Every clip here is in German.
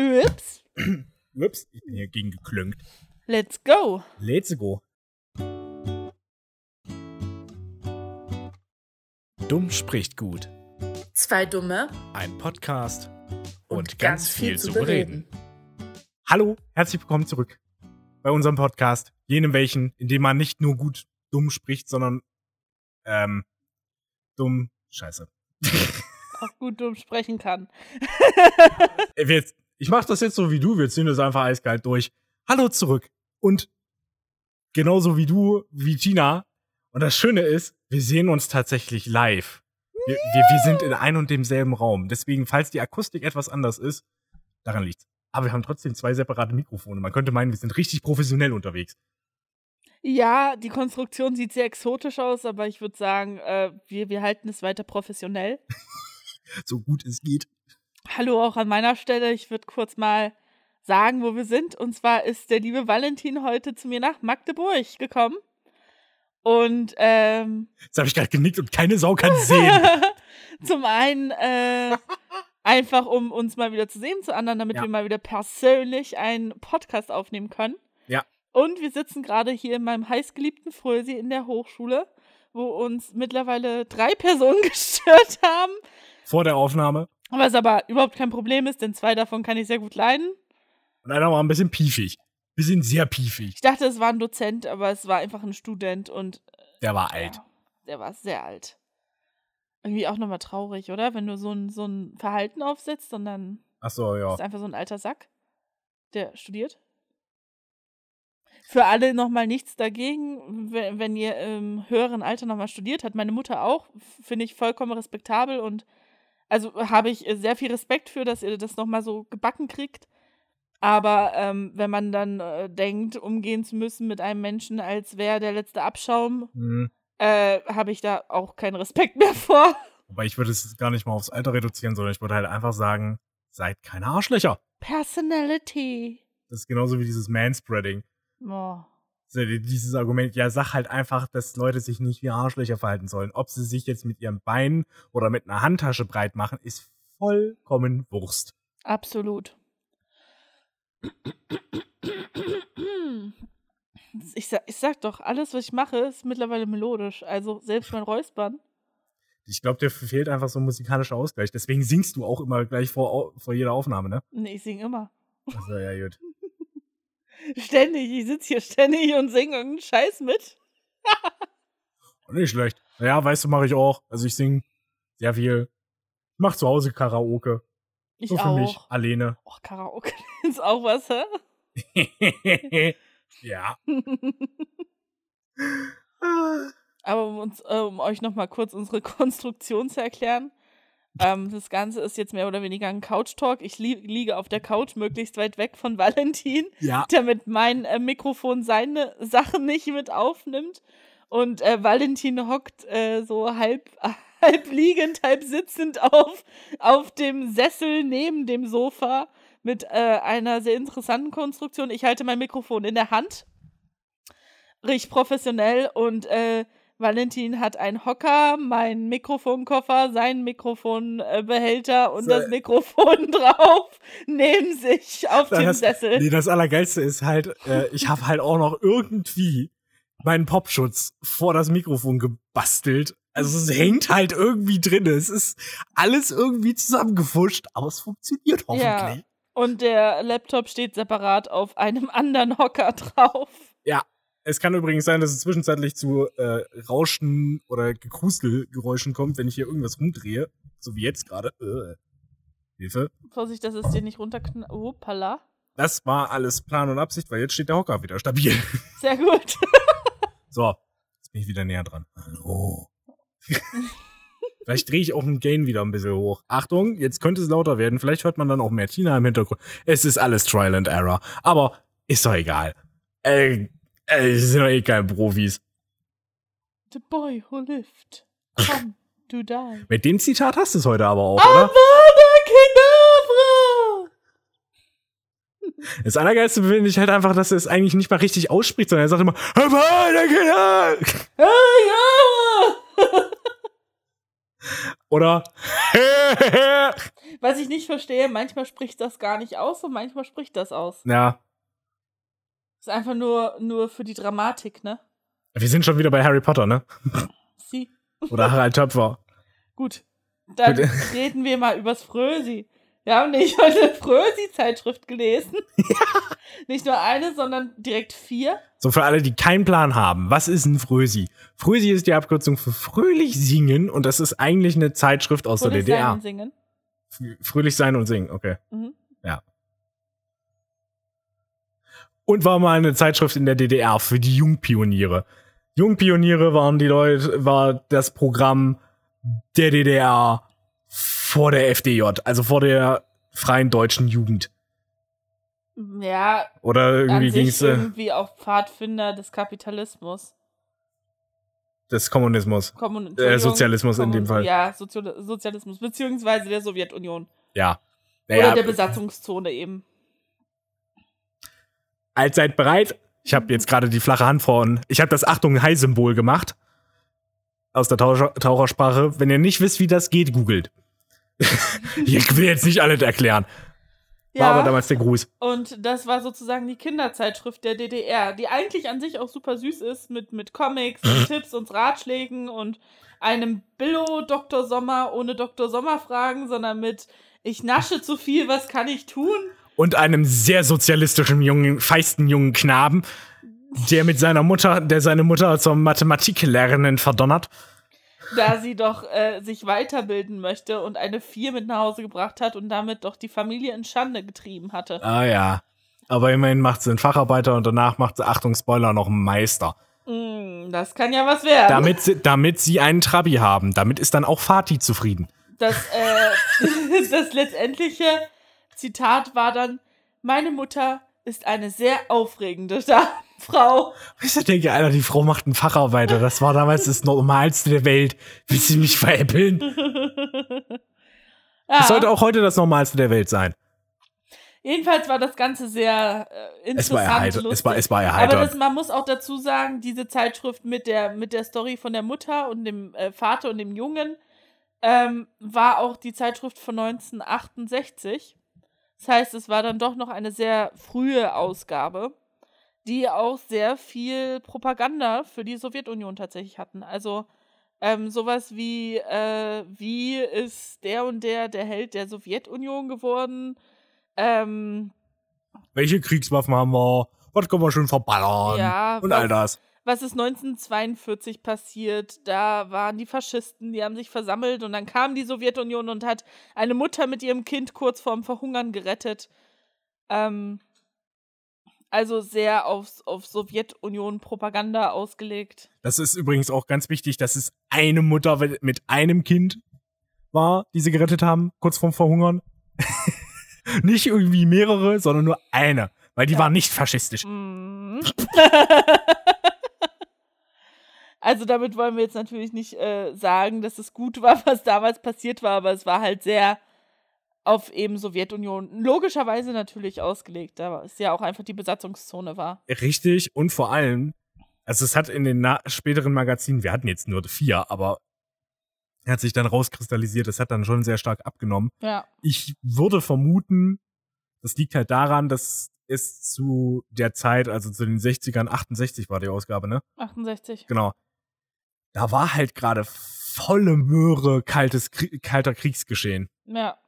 Ups. Ups, ich bin hier gegen geklönkt. Let's go. Let's go. Dumm spricht gut. Zwei Dumme Ein Podcast und, und, ganz, viel, zu bereden. Hallo, herzlich willkommen zurück bei unserem Podcast, jenem welchen, in dem man nicht nur gut dumm spricht, sondern ähm, dumm Scheiße. Auch gut dumm sprechen kann. Wir jetzt, ich mach das jetzt so wie du, wir ziehen das einfach eiskalt durch. Hallo zurück. Und genauso wie du, wie Tina. Und das Schöne ist, wir sehen uns tatsächlich live. Wir, wir, wir sind in einem und demselben Raum. Deswegen, falls die Akustik etwas anders ist, daran liegt's. Aber wir haben trotzdem zwei separate Mikrofone. Man könnte meinen, wir sind richtig professionell unterwegs. Ja, die Konstruktion sieht sehr exotisch aus, aber ich würde sagen, äh, wir, wir halten es weiter professionell. so gut es geht. Hallo auch an meiner Stelle. Ich würde kurz mal sagen, wo wir sind. Und zwar ist der liebe Valentin heute zu mir nach Magdeburg gekommen. Und ähm, Jetzt habe ich gerade genickt und keine Sau kann sehen. zum einen äh, einfach, um uns mal wieder zu sehen, zu anderen, damit Ja. wir mal wieder persönlich einen Podcast aufnehmen können. Ja. Und wir sitzen gerade hier in meinem heißgeliebten Frösi in der Hochschule, wo uns mittlerweile drei Personen gestört haben. Vor der Aufnahme. Was aber überhaupt kein Problem ist, denn zwei davon kann ich sehr gut leiden. Und einer war ein bisschen piefig. Bisschen sehr piefig. Ich dachte, es war ein Dozent, aber es war einfach ein Student und Der war alt. ja, der war sehr alt. Irgendwie auch nochmal traurig, oder? Wenn du so ein, so ein Verhalten aufsetzt und dann Ach so, ja. ist einfach so ein alter Sack, der studiert. Für alle nochmal nichts dagegen, wenn, wenn ihr im höheren Alter nochmal studiert hat. Meine Mutter auch, finde ich vollkommen respektabel und also habe ich äh, sehr viel Respekt für, dass ihr das nochmal so gebacken kriegt. Aber ähm, wenn man dann äh, denkt, umgehen zu müssen mit einem Menschen, als wäre der letzte Abschaum, Hm. äh, habe ich da auch keinen Respekt mehr vor. Wobei ich würde es gar nicht mal aufs Alter reduzieren, sondern ich würde halt einfach sagen, seid keine Arschlöcher. Personality. Das ist genauso wie dieses Manspreading. Oh. So, Dieses Argument, ja, sag halt einfach, dass Leute sich nicht wie Arschlöcher verhalten sollen. Ob sie sich jetzt mit ihren Beinen oder mit einer Handtasche breit machen, ist vollkommen Wurst. Absolut. Ich sag, ich sag doch, alles, was ich mache, ist mittlerweile melodisch. Also selbst mein Räuspern. Ich glaube, dir fehlt einfach so ein musikalischer Ausgleich. Deswegen singst du auch immer gleich vor, vor jeder Aufnahme, ne? Nee, ich sing immer. Also, ja, gut. Ständig. Ich sitze hier ständig und singe irgendeinen Scheiß mit. Nicht schlecht. Ja, weißt du, mache ich auch. Also ich sing sehr viel. Ich mach zu Hause Karaoke. Ich so für auch. mich, alleine. Och, Karaoke ist auch was, hä? ja. Aber um, uns, äh, um euch nochmal kurz unsere Konstruktion zu erklären. Ähm, das Ganze ist jetzt mehr oder weniger ein Couch-Talk. Ich li liege auf der Couch, möglichst weit weg von Valentin, Ja. damit mein äh, Mikrofon seine Sachen nicht mit aufnimmt. Und äh, Valentin hockt äh, so halb, halb liegend, halb sitzend auf, auf dem Sessel neben dem Sofa mit äh, einer sehr interessanten Konstruktion. Ich halte mein Mikrofon in der Hand. Riecht professionell und äh, Valentin hat einen Hocker, meinen Mikrofonkoffer, seinen Mikrofonbehälter und So. das Mikrofon drauf neben sich auf dem Sessel. nee, das Allergeilste ist halt, äh, ich habe halt auch noch irgendwie meinen Popschutz vor das Mikrofon gebastelt. Also es hängt halt irgendwie drin. Es ist alles irgendwie zusammengefuscht, aber es funktioniert hoffentlich. Und der Laptop steht separat auf einem anderen Hocker drauf. Es kann übrigens sein, dass es zwischenzeitlich zu äh, Rauschen oder Gekrustelgeräuschen kommt, wenn ich hier irgendwas rumdrehe. So wie jetzt gerade. Äh, Hilfe. Vorsicht, dass es dir nicht runterknallt. Oh, Pala. Das war alles Plan und Absicht, weil jetzt steht der Hocker wieder stabil. Sehr gut. So, jetzt bin ich wieder näher dran. Hallo. Vielleicht drehe ich auch den Gain wieder ein bisschen hoch. Achtung, jetzt könnte es lauter werden. Vielleicht hört man dann auch mehr Tina im Hintergrund. Es ist alles Trial and Error. Aber ist doch egal. Äh, äh, wir sind doch eh keine Profis. The boy who lived. Come to die. Mit dem Zitat hast du es heute aber auch, Avada oder? Kedavra! Das Allergeilste finde ich halt einfach, dass er es eigentlich nicht mal richtig ausspricht, sondern er sagt immer, Avada Kedavra! Oder Was ich nicht verstehe, manchmal spricht das gar nicht aus und manchmal spricht das aus. ja, Ist einfach nur, nur für die Dramatik, ne? wir sind schon wieder bei Harry Potter, ne? Sie. Oder Harald Töpfer. Gut. Dann Bitte. reden wir mal übers Frösi. Wir haben nicht heute eine Frösi-Zeitschrift gelesen. Nicht nur eine, sondern direkt vier. So für alle, die keinen Plan haben, was ist ein Frösi? Frösi ist die Abkürzung für fröhlich singen und das ist eigentlich eine Zeitschrift aus der Fröhlich sein DDR. und singen. Fröhlich sein und singen, okay. Mhm. Und war mal eine Zeitschrift in der DDR für die Jungpioniere. Jungpioniere waren die Leute, war das Programm der DDR vor der FDJ, also vor der freien deutschen Jugend. Ja, Oder irgendwie ging es äh, irgendwie auch Pfadfinder des Kapitalismus. des Kommunismus. Kommun Äh, Sozialismus in Kommun- dem Fall. Ja, Sozial Sozialismus, beziehungsweise der Sowjetunion. Ja. Oder Naja, der Besatzungszone eben. Alt seid bereit. Ich habe jetzt gerade die flache Hand vorn. Ich habe das Achtung High-Symbol gemacht. Aus der Taucher Tauchersprache. Wenn ihr nicht wisst, wie das geht, googelt. ich will jetzt nicht alles erklären. War aber damals der Gruß. Und das war sozusagen die Kinderzeitschrift der DDR, die eigentlich an sich auch super süß ist, mit, mit Comics, und Tipps und Ratschlägen und einem Billo Dr. Sommer ohne Dr. Sommer Fragen, sondern mit Ich nasche zu viel, was kann ich tun? Und einem sehr sozialistischen jungen, feisten jungen Knaben, der mit seiner Mutter, der seine Mutter zur Mathematiklehrerin verdonnert. Da sie doch äh, sich weiterbilden möchte und eine Vier mit nach Hause gebracht hat und damit doch die Familie in Schande getrieben hatte. Ah ja. Aber immerhin macht sie einen Facharbeiter und danach macht sie, Achtung, Spoiler, noch einen Meister. Mm, das kann ja was werden. Damit sie, damit sie einen Trabi haben. Damit ist dann auch Fatih zufrieden. Das, äh, das letztendliche Zitat war dann: Meine Mutter ist eine sehr aufregende Frau. Ich denke, Alter, die Frau macht einen Facharbeiter. Das war damals das Normalste der Welt. Willst du mich veräppeln? ja, Das sollte auch heute das Normalste der Welt sein. jedenfalls war das Ganze sehr äh, Es war interessant. erheitert. Es war, es war Aber erheitert. das, man muss auch dazu sagen, diese Zeitschrift mit der, mit der Story von der Mutter und dem äh, Vater und dem Jungen ähm, war auch die Zeitschrift von 1968. Das heißt, es war dann doch noch eine sehr frühe Ausgabe, die auch sehr viel Propaganda für die Sowjetunion tatsächlich hatten. Also ähm, sowas wie, äh, wie ist der und der der Held der Sowjetunion geworden? Ähm, Welche Kriegswaffen haben wir? Was können wir schon verballern? ja, Und was- all das. Was ist 1942 passiert? Da waren die Faschisten, die haben sich versammelt und dann kam die Sowjetunion und hat eine Mutter mit ihrem Kind kurz vorm Verhungern gerettet. Ähm, also sehr auf, auf Sowjetunion-Propaganda ausgelegt. Das ist übrigens auch ganz wichtig, dass es eine Mutter mit einem Kind war, die sie gerettet haben, kurz vorm Verhungern. nicht irgendwie mehrere, sondern nur eine. Weil die Ja. war nicht faschistisch. Mhm. also damit wollen wir jetzt natürlich nicht äh, sagen, dass es gut war, was damals passiert war, aber es war halt sehr auf eben Sowjetunion logischerweise natürlich ausgelegt, da es ja auch einfach die Besatzungszone war. Richtig. Und vor allem, also es hat in den späteren Magazinen, wir hatten jetzt nur vier, aber hat sich dann rauskristallisiert, es hat dann schon sehr stark abgenommen. Ja. Ich würde vermuten, das liegt halt daran, dass es zu der Zeit, also zu den 60ern, 68 war die Ausgabe, ne? 68. Genau. Da war halt gerade volle Möhre kaltes, kalter Kriegsgeschehen. Ja.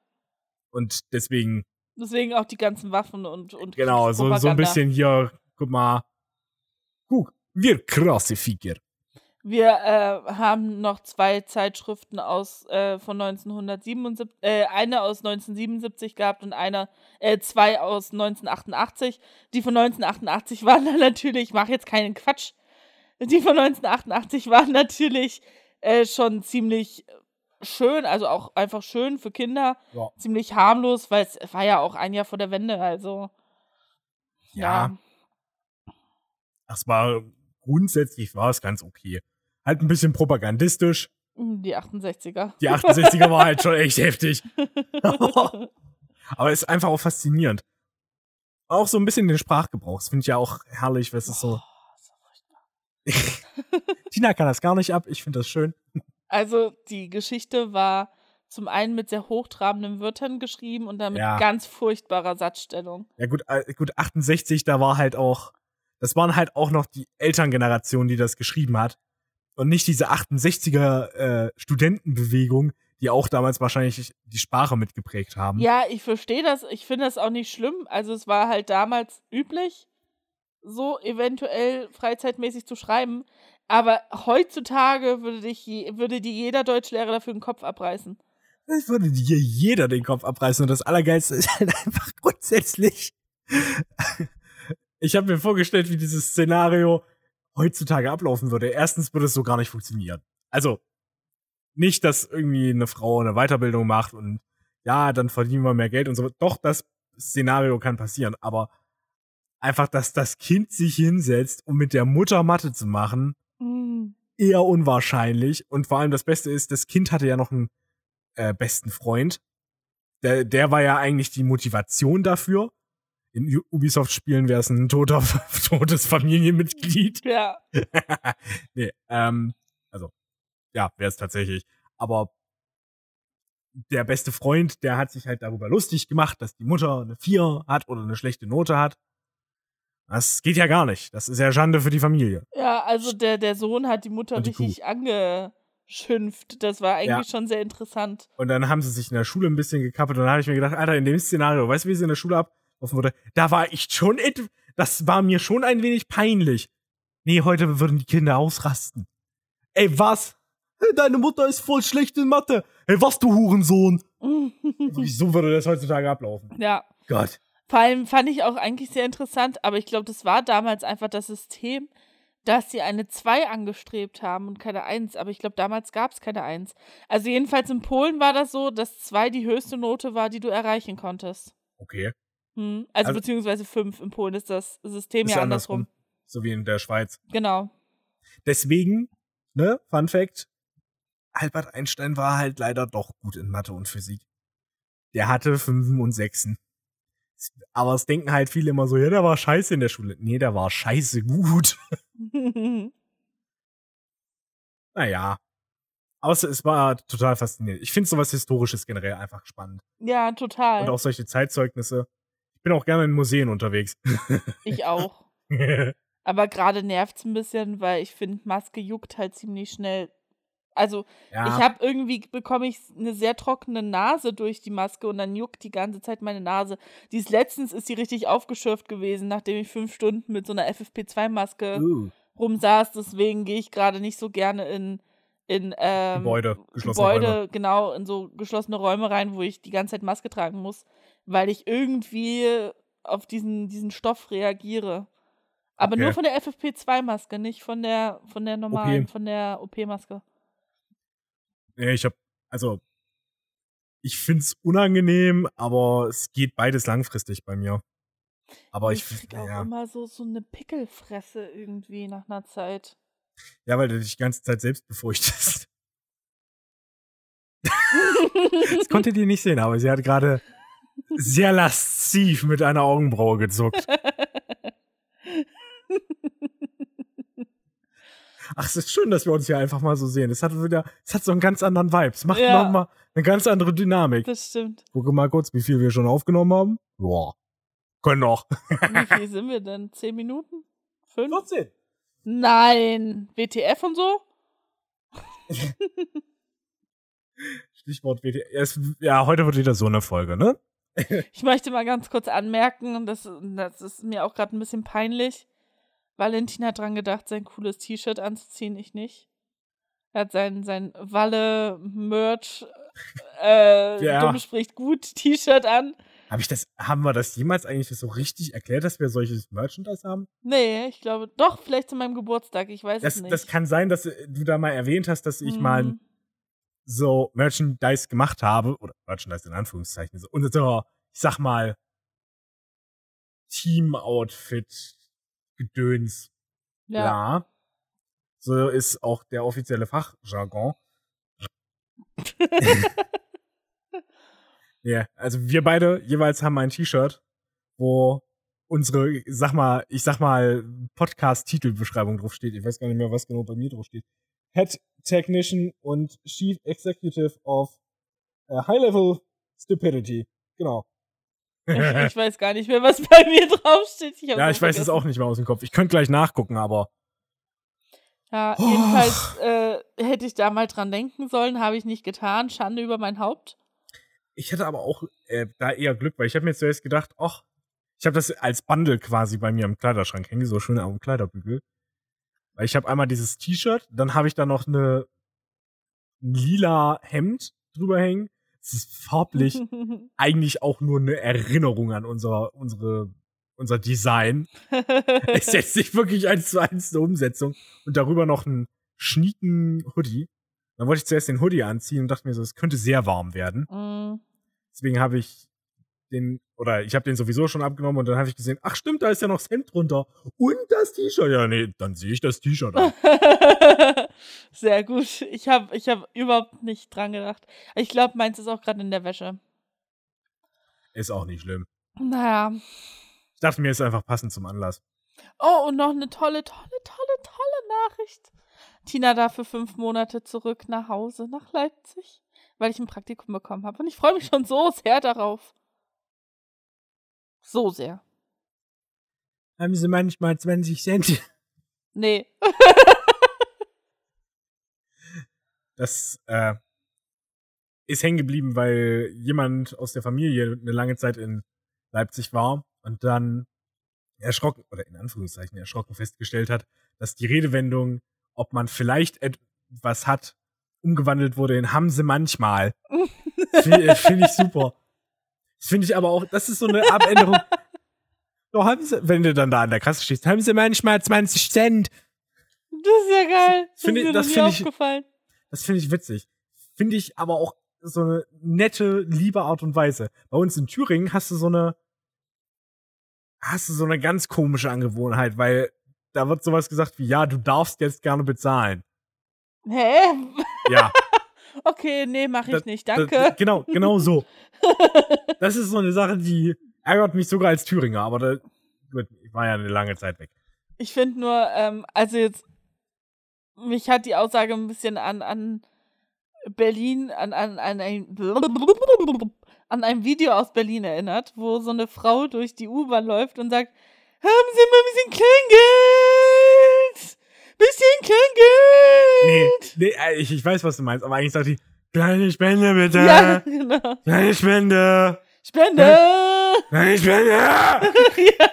Und deswegen, Deswegen auch die ganzen Waffen und und genau, so, so ein bisschen hier, guck mal, guck, wir krasse Figur. Wir äh, haben noch zwei Zeitschriften aus äh, von 1977, äh, eine aus 1977 gehabt und eine, äh, zwei aus 1988. Die von 1988 waren dann natürlich, ich mache jetzt keinen Quatsch, die von 1988 waren natürlich äh, schon ziemlich schön, also auch einfach schön für Kinder, Ja. ziemlich harmlos, weil es war ja auch ein Jahr vor der Wende, also Ja. Das war, grundsätzlich war es ganz okay. Halt ein bisschen propagandistisch. Hm, die 68er. Die 68er war halt schon echt heftig. Aber es ist einfach auch faszinierend. Auch so ein bisschen den Sprachgebrauch. Das finde ich ja auch herrlich, was es so. Tina kann das gar nicht ab. Ich finde das schön. Also die Geschichte war zum einen mit sehr hochtrabenden Wörtern geschrieben und dann mit Ja. ganz furchtbarer Satzstellung. Ja, gut, äh, gut, 68, da war halt auch, das waren halt auch noch die Elterngeneration, die das geschrieben hat. Und nicht diese 68er äh, Studentenbewegung, die auch damals wahrscheinlich die Sprache mitgeprägt haben. Ja, ich verstehe das. Ich finde das auch nicht schlimm. Also es war halt damals üblich, so eventuell freizeitmäßig zu schreiben. Aber heutzutage würde, dich würde dir jeder Deutschlehrer dafür den Kopf abreißen. Es würde dir jeder den Kopf abreißen. Und das Allergeilste ist halt einfach grundsätzlich. Ich habe mir vorgestellt, wie dieses Szenario heutzutage ablaufen würde. Erstens würde es so gar nicht funktionieren. Also, nicht, dass irgendwie eine Frau eine Weiterbildung macht und ja, dann verdienen wir mehr Geld und so. Doch, das Szenario kann passieren. Aber einfach, dass das Kind sich hinsetzt, um mit der Mutter Mathe zu machen, Mm. eher unwahrscheinlich. Und vor allem das Beste ist, das Kind hatte ja noch einen äh, besten Freund. Der, der war ja eigentlich die Motivation dafür. In Ubisoft-Spielen wäre es ein toter, totes Familienmitglied. Ja. nee, ähm, also, ja, wäre es tatsächlich. Aber der beste Freund, der hat sich halt darüber lustig gemacht, dass die Mutter eine 4 hat oder eine schlechte Note hat. Das geht ja gar nicht. Das ist ja Schande für die Familie. Ja, also der, der Sohn hat die Mutter die richtig angeschimpft. Das war eigentlich schon sehr interessant. Und dann haben sie sich in der Schule ein bisschen gekappelt und dann habe ich mir gedacht, Alter, in dem Szenario, weißt du, wie es in der Schule ablaufen würde? Da war ich schon, das war mir schon ein wenig peinlich. Nee, heute würden die Kinder ausrasten. Ey, was? Deine Mutter ist voll schlecht in Mathe. Ey, was, du Hurensohn? Wieso würde das heutzutage ablaufen? ja. Gott. Vor allem fand ich auch eigentlich sehr interessant, aber ich glaube, das war damals einfach das System, dass sie eine 2 angestrebt haben und keine 1. Aber ich glaube, damals gab es keine 1. Also jedenfalls in Polen war das so, dass 2 die höchste Note war, die du erreichen konntest. Okay. Hm. Also, Also- beziehungsweise 5. In Polen ist das System Ist ja ja andersrum. So wie in der Schweiz. Genau. Deswegen, ne, Fun Fact, Albert Einstein war halt leider doch gut in Mathe und Physik. Der hatte Fünfen und Sechsen. Aber es denken halt viele immer so, ja, der war scheiße in der Schule. Nee, der war scheiße gut. Naja. Außer es war total faszinierend. Ich finde sowas Historisches generell einfach spannend. ja, total. Und auch solche Zeitzeugnisse. Ich bin auch gerne in Museen unterwegs. Ich auch. Aber gerade nervt's ein bisschen, weil ich finde, Maske juckt halt ziemlich schnell. Also, ja, ich habe irgendwie bekomme ich eine sehr trockene Nase durch die Maske und dann juckt die ganze Zeit meine Nase. Dies letztens ist sie richtig aufgeschürft gewesen, nachdem ich fünf Stunden mit so einer FFP2-Maske uh, rumsaß. Deswegen gehe ich gerade nicht so gerne in, in ähm, Gebäude, geschlossene Gebäude, Räume. genau, in so geschlossene Räume rein, wo ich die ganze Zeit Maske tragen muss, weil ich irgendwie auf diesen, diesen Stoff reagiere. Aber Okay. nur von der FFP2-Maske, nicht von der, von der normalen, OP. von der OP-Maske. Nee, ich hab, also, ich find's unangenehm, aber es geht beides langfristig bei mir. Aber ich, krieg auch ja, immer so, so eine Pickelfresse irgendwie nach einer Zeit. ja, weil du dich die ganze Zeit selbst befurchtest. Das konntet ihr nicht sehen, aber sie hat gerade sehr lasziv mit einer Augenbraue gezuckt. Ach, es ist schön, dass wir uns hier einfach mal so sehen. Es hat wieder, es hat so einen ganz anderen Vibe. Es macht Ja. noch mal eine ganz andere Dynamik. das stimmt. Gucke mal kurz, wie viel wir schon aufgenommen haben. Boah. Können noch. Wie viel sind wir denn? Zehn Minuten? Fünf? 14. Nein. WTF und so? Stichwort WT. Es, ja, heute wird wieder so eine Folge, ne? Ich möchte mal ganz kurz anmerken, und das, das ist mir auch gerade ein bisschen peinlich. Valentin hat dran gedacht, sein cooles T-Shirt anzuziehen, ich nicht. Er hat sein, sein Walle-Merch, äh, Ja. dumm spricht gut, T-Shirt an. Hab ich das, haben wir das jemals eigentlich so richtig erklärt, dass wir solches Merchandise haben? Nee, ich glaube, doch, vielleicht zu meinem Geburtstag, ich weiß Das, es nicht. das kann sein, dass du da mal erwähnt hast, dass ich mal Hm. so Merchandise gemacht habe, oder Merchandise in Anführungszeichen, so unser, ich sag mal, Team-Outfit, Gedöns, ja. bla. So ist auch der offizielle Fachjargon. Ja, also wir beide jeweils haben ein T-Shirt, wo unsere, sag mal, ich sag mal, Podcast-Titelbeschreibung drauf steht. Ich weiß gar nicht mehr, was genau bei mir drauf steht. Head Technician und Chief Executive of Äh, High-Level Stupidity. Genau. Ich, weiß gar nicht mehr, was bei mir draufsteht. Ich ja, ich weiß es vergessen. auch nicht mehr aus dem Kopf. Ich könnte gleich nachgucken, aber Ja, Oh. jedenfalls äh, hätte ich da mal dran denken sollen, habe ich nicht getan. Schande über mein Haupt. ich hatte aber auch äh, da eher Glück, weil ich habe mir zuerst gedacht, ach, ich habe das als Bundle quasi bei mir im Kleiderschrank hängen, so schön am Kleiderbügel. Weil ich habe einmal dieses T-Shirt, dann habe ich da noch eine ein lila Hemd drüber hängen. Es ist farblich eigentlich auch nur eine Erinnerung an unser, unsere, unser Design. Es ist jetzt nicht wirklich eins zu eins eine Umsetzung. Und darüber noch einen schnieken Hoodie. Dann wollte ich zuerst den Hoodie anziehen und dachte mir so, es könnte sehr warm werden. Mm, Deswegen habe ich den, oder ich habe den sowieso schon abgenommen und dann habe ich gesehen, ach stimmt, da ist ja noch das Hemd drunter. Und das T-Shirt. Ja, nee, dann sehe ich das T-Shirt an. Sehr gut. Ich habe ich hab überhaupt nicht dran gedacht. Ich glaube, meins ist auch gerade in der Wäsche. Ist auch nicht schlimm. Naja. Ich dachte mir, ist einfach passend zum Anlass. Oh, und noch eine tolle, tolle, tolle, tolle Nachricht. Tina darf für fünf Monate zurück nach Hause, nach Leipzig, weil ich ein Praktikum bekommen habe. Und ich freue mich schon so sehr darauf. So sehr. Haben sie manchmal 20 Cent? Nee. Das äh, ist hängen geblieben, weil jemand aus der Familie eine lange Zeit in Leipzig war und dann erschrocken, oder in Anführungszeichen erschrocken festgestellt hat, dass die Redewendung, ob man vielleicht etwas hat, umgewandelt wurde in haben sie manchmal. Finde find ich super. Das finde ich aber auch, das ist so eine Abänderung. Doch, haben sie, wenn du dann da an der Kasse stehst, haben sie manchmal 20 Cent. Das ist ja geil. Das Finde- ist mir das finde ich- aufgefallen. Das finde ich witzig. Finde ich aber auch so eine nette, liebe Art und Weise. Bei uns in Thüringen hast du so eine, hast du so eine ganz komische Angewohnheit, weil da wird sowas gesagt wie, ja, du darfst jetzt gerne bezahlen. Hä? Ja. Okay, nee, mach ich Das- nicht. das- Danke. genau, genau so. Das ist so eine Sache, die ärgert mich sogar als Thüringer, aber da, gut, ich war ja eine lange Zeit weg. Ich finde nur, ähm, also jetzt, mich hat die Aussage ein bisschen an, an Berlin, an, an, an, ein, an ein Video aus Berlin erinnert, wo so eine Frau durch die U-Bahn läuft und sagt, haben Sie mal ein bisschen Kleingeld? Bisschen Nee, Kleingeld? nee, äh, ich, ich weiß, was du meinst, aber eigentlich sagt die, kleine Spende bitte. Ja, genau. Kleine Spende. Spende! Kleine Spende. ja.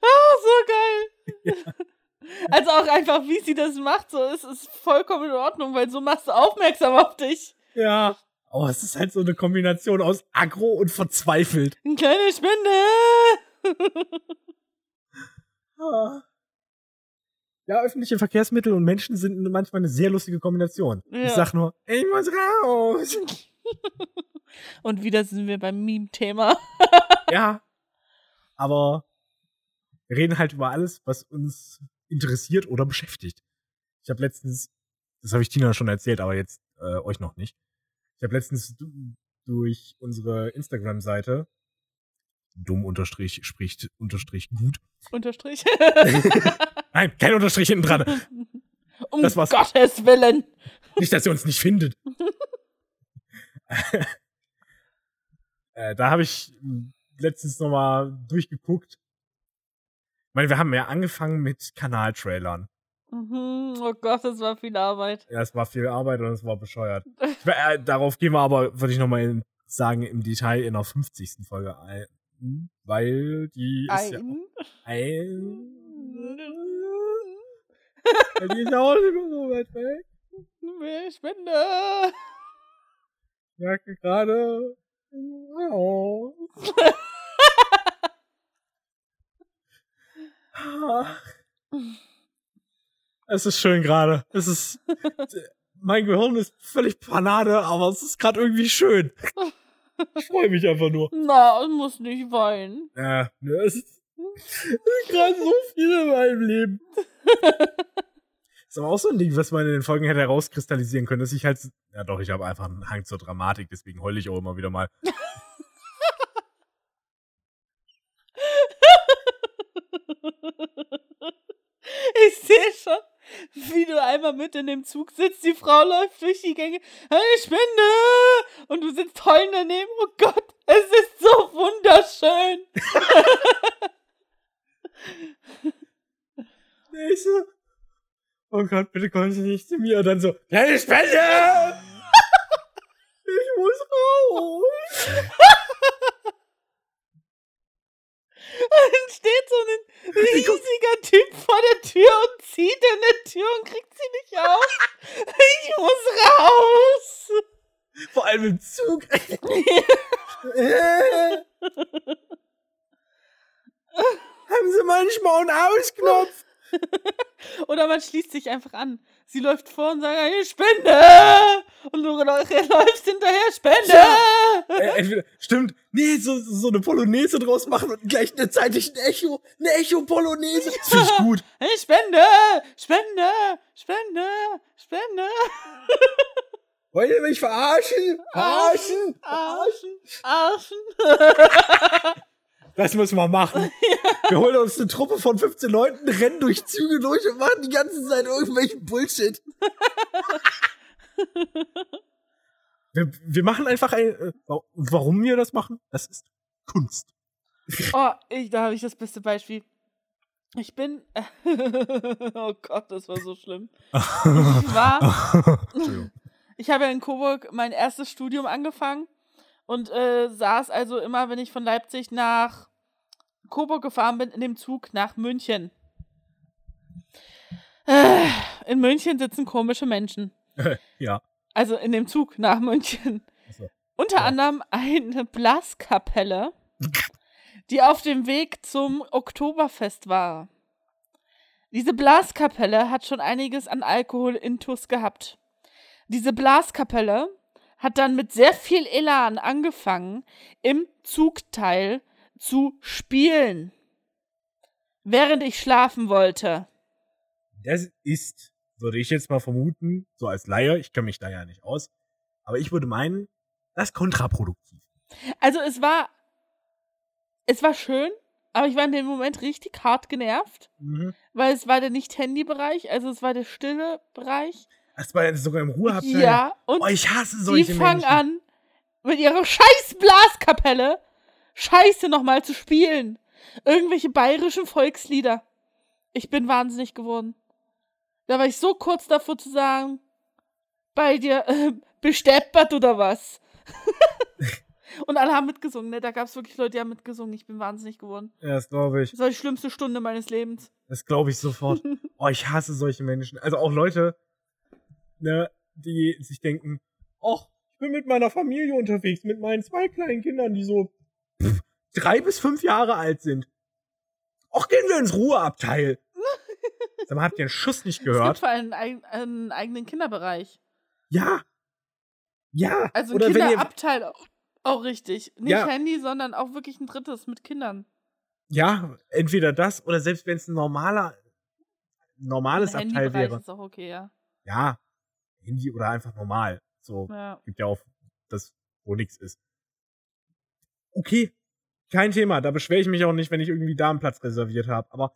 Ah, so geil. Also auch einfach, wie sie das macht, so ist es vollkommen in Ordnung, weil so machst du aufmerksam auf dich. Ja. Oh, es ist halt so eine Kombination aus aggro und verzweifelt. Eine kleine Spende. Ja, öffentliche Verkehrsmittel und Menschen sind manchmal eine sehr lustige Kombination. Ja. Ich sag nur, ich muss raus. Und wieder sind wir beim Meme-Thema. ja. Aber wir reden halt über alles, was uns interessiert oder beschäftigt. Ich habe letztens, das habe ich Tina schon erzählt, aber jetzt äh, euch noch nicht. Ich habe letztens du- durch unsere Instagram-Seite dumm unterstrich spricht unterstrich gut. Unterstrich. Nein, kein Unterstrich hinten dran. um Das war's. Gottes Willen. Nicht, dass ihr uns nicht findet. äh, da habe ich letztens noch mal durchgeguckt. Ich meine, wir haben ja angefangen mit Kanaltrailern. Mhm. Oh Gott, das war viel Arbeit. Ja, es war viel Arbeit und es war bescheuert. Ich, äh, darauf gehen wir aber, würde ich noch mal sagen, im Detail in der 50. Folge ein. Weil die ist ja Ein. ein. Weil die ist ja auch nicht mehr so weit weg. Spende. Ich merke gerade. Oh. Es ist schön gerade. Es ist. Mein Gehirn ist völlig Panade, aber es ist gerade irgendwie schön. Ich freue mich einfach nur. Na, ich muss nicht weinen. Ja, ne, es ist, es ist gerade so viel in meinem Leben. ist aber auch so ein Ding, was man in den Folgen hätte herauskristallisieren können, dass ich halt. Ja, doch, ich habe einfach einen Hang zur Dramatik, deswegen heule ich auch immer wieder mal. Ich sehe schon, wie du einmal mit in dem Zug sitzt, die Frau läuft durch die Gänge, eine Spende! Und du sitzt heulend daneben, oh Gott, es ist so wunderschön. Ich so, oh Gott, bitte kommen Sie nicht zu mir. Und dann so, kleine Spende! ich muss raus. Dann steht so ein riesiger Typ vor der Tür und zieht in der Tür und kriegt sie nicht auf. Ich muss raus. Vor allem im Zug. Haben Sie manchmal einen Ausknopf? Oder man schließt sich einfach an. Sie läuft vor und sagt, eine Spende! Und du läufst hinterher, Spende! Ja. Äh, entweder, stimmt, nee, so, so eine Polonaise draus machen und gleich eine ein Echo, eine Echo-Polonaise. Das finde ich gut. Hey, Spende! Spende! Spende! Spende! Wollt ihr mich verarschen? Verarschen! Arschen! Arschen! Das müssen wir machen. Ja. Wir holen uns eine Truppe von 15 Leuten, rennen durch Züge durch und machen die ganze Zeit irgendwelchen Bullshit. wir, wir machen einfach ein. Äh, warum wir das machen? Das ist Kunst. Oh, ich, da habe ich das beste Beispiel. Ich bin. oh Gott, das war so schlimm. Ich war. ich habe ja in Coburg mein erstes Studium angefangen und äh, saß also immer, wenn ich von Leipzig nach Coburg gefahren bin, in dem Zug nach München. Äh, in München sitzen komische Menschen. ja. Also in dem Zug nach München. So. Unter ja. anderem eine Blaskapelle, die auf dem Weg zum Oktoberfest war. Diese Blaskapelle hat schon einiges an Alkohol intus gehabt. Diese Blaskapelle hat dann mit sehr viel Elan angefangen, im Zugteil zu spielen, während ich schlafen wollte. Das ist, würde ich jetzt mal vermuten, so als Laie, ich kenne mich da ja nicht aus, aber ich würde meinen, das ist kontraproduktiv. Also es war, es war schön, aber ich war in dem Moment richtig hart genervt, mhm. weil es war der Nicht-Handy-Bereich, also es war der stille Bereich. Das war sogar im Ruheabteil. Ja, und oh, ich hasse solche die fangen an, mit ihrer scheiß Blaskapelle Scheiße nochmal zu spielen. Irgendwelche bayerischen Volkslieder. Ich bin wahnsinnig geworden. Da war ich so kurz davor zu sagen, bei dir äh, besteppert oder was. Und alle haben mitgesungen, ne? Da gab es wirklich Leute, die haben mitgesungen. Ich bin wahnsinnig geworden. Ja, das glaube ich. Das war die schlimmste Stunde meines Lebens. Das glaube ich sofort. oh, ich hasse solche Menschen. Also auch Leute, ne, die sich denken, ach, ich bin mit meiner Familie unterwegs, mit meinen zwei kleinen Kindern, die so drei bis fünf Jahre alt sind. Ach, gehen wir ins Ruheabteil. Sag mal, habt ihr einen Schuss nicht gehört? Es gibt einen, einen eigenen Kinderbereich. Ja. Ja. Also ein Kinderabteil auch, auch richtig. Nicht ja. Handy, sondern auch wirklich ein drittes mit Kindern. Ja, entweder das oder selbst wenn es ein normaler, normales ein Abteil wäre. ist auch okay, ja. Ja, Handy oder einfach normal. So ja. gibt ja auch das, wo nichts ist. Okay, kein Thema. Da beschwere ich mich auch nicht, wenn ich irgendwie da einen Platz reserviert habe. Aber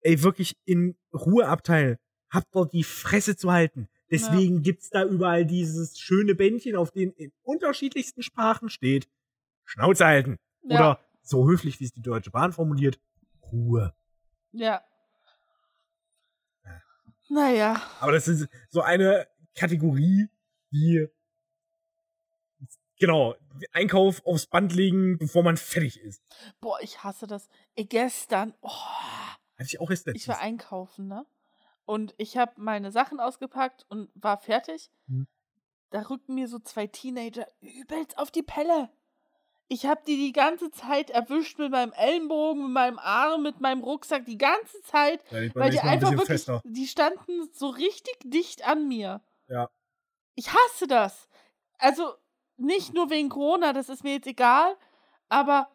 ey, wirklich in Ruheabteil, habt dort die Fresse zu halten. Deswegen ja. gibt's da überall dieses schöne Bändchen, auf dem in unterschiedlichsten Sprachen steht, Schnauze halten. Ja. Oder so höflich, wie es die Deutsche Bahn formuliert, Ruhe. Ja. Naja. Aber das ist so eine Kategorie, die genau, Einkauf aufs Band legen, bevor man fertig ist. Boah, ich hasse das. Ich gestern, oh, Hatte ich auch erst Ich war einkaufen, ne? Und ich habe meine Sachen ausgepackt und war fertig. Hm. Da rückten mir so zwei Teenager übelst auf die Pelle. Ich habe die die ganze Zeit erwischt mit meinem Ellenbogen, mit meinem Arm, mit meinem Rucksack, die ganze Zeit, ja, weil die einfach ein wirklich, fester. die standen so richtig dicht an mir. Ja. Ich hasse das. Also nicht nur wegen Corona, das ist mir jetzt egal, aber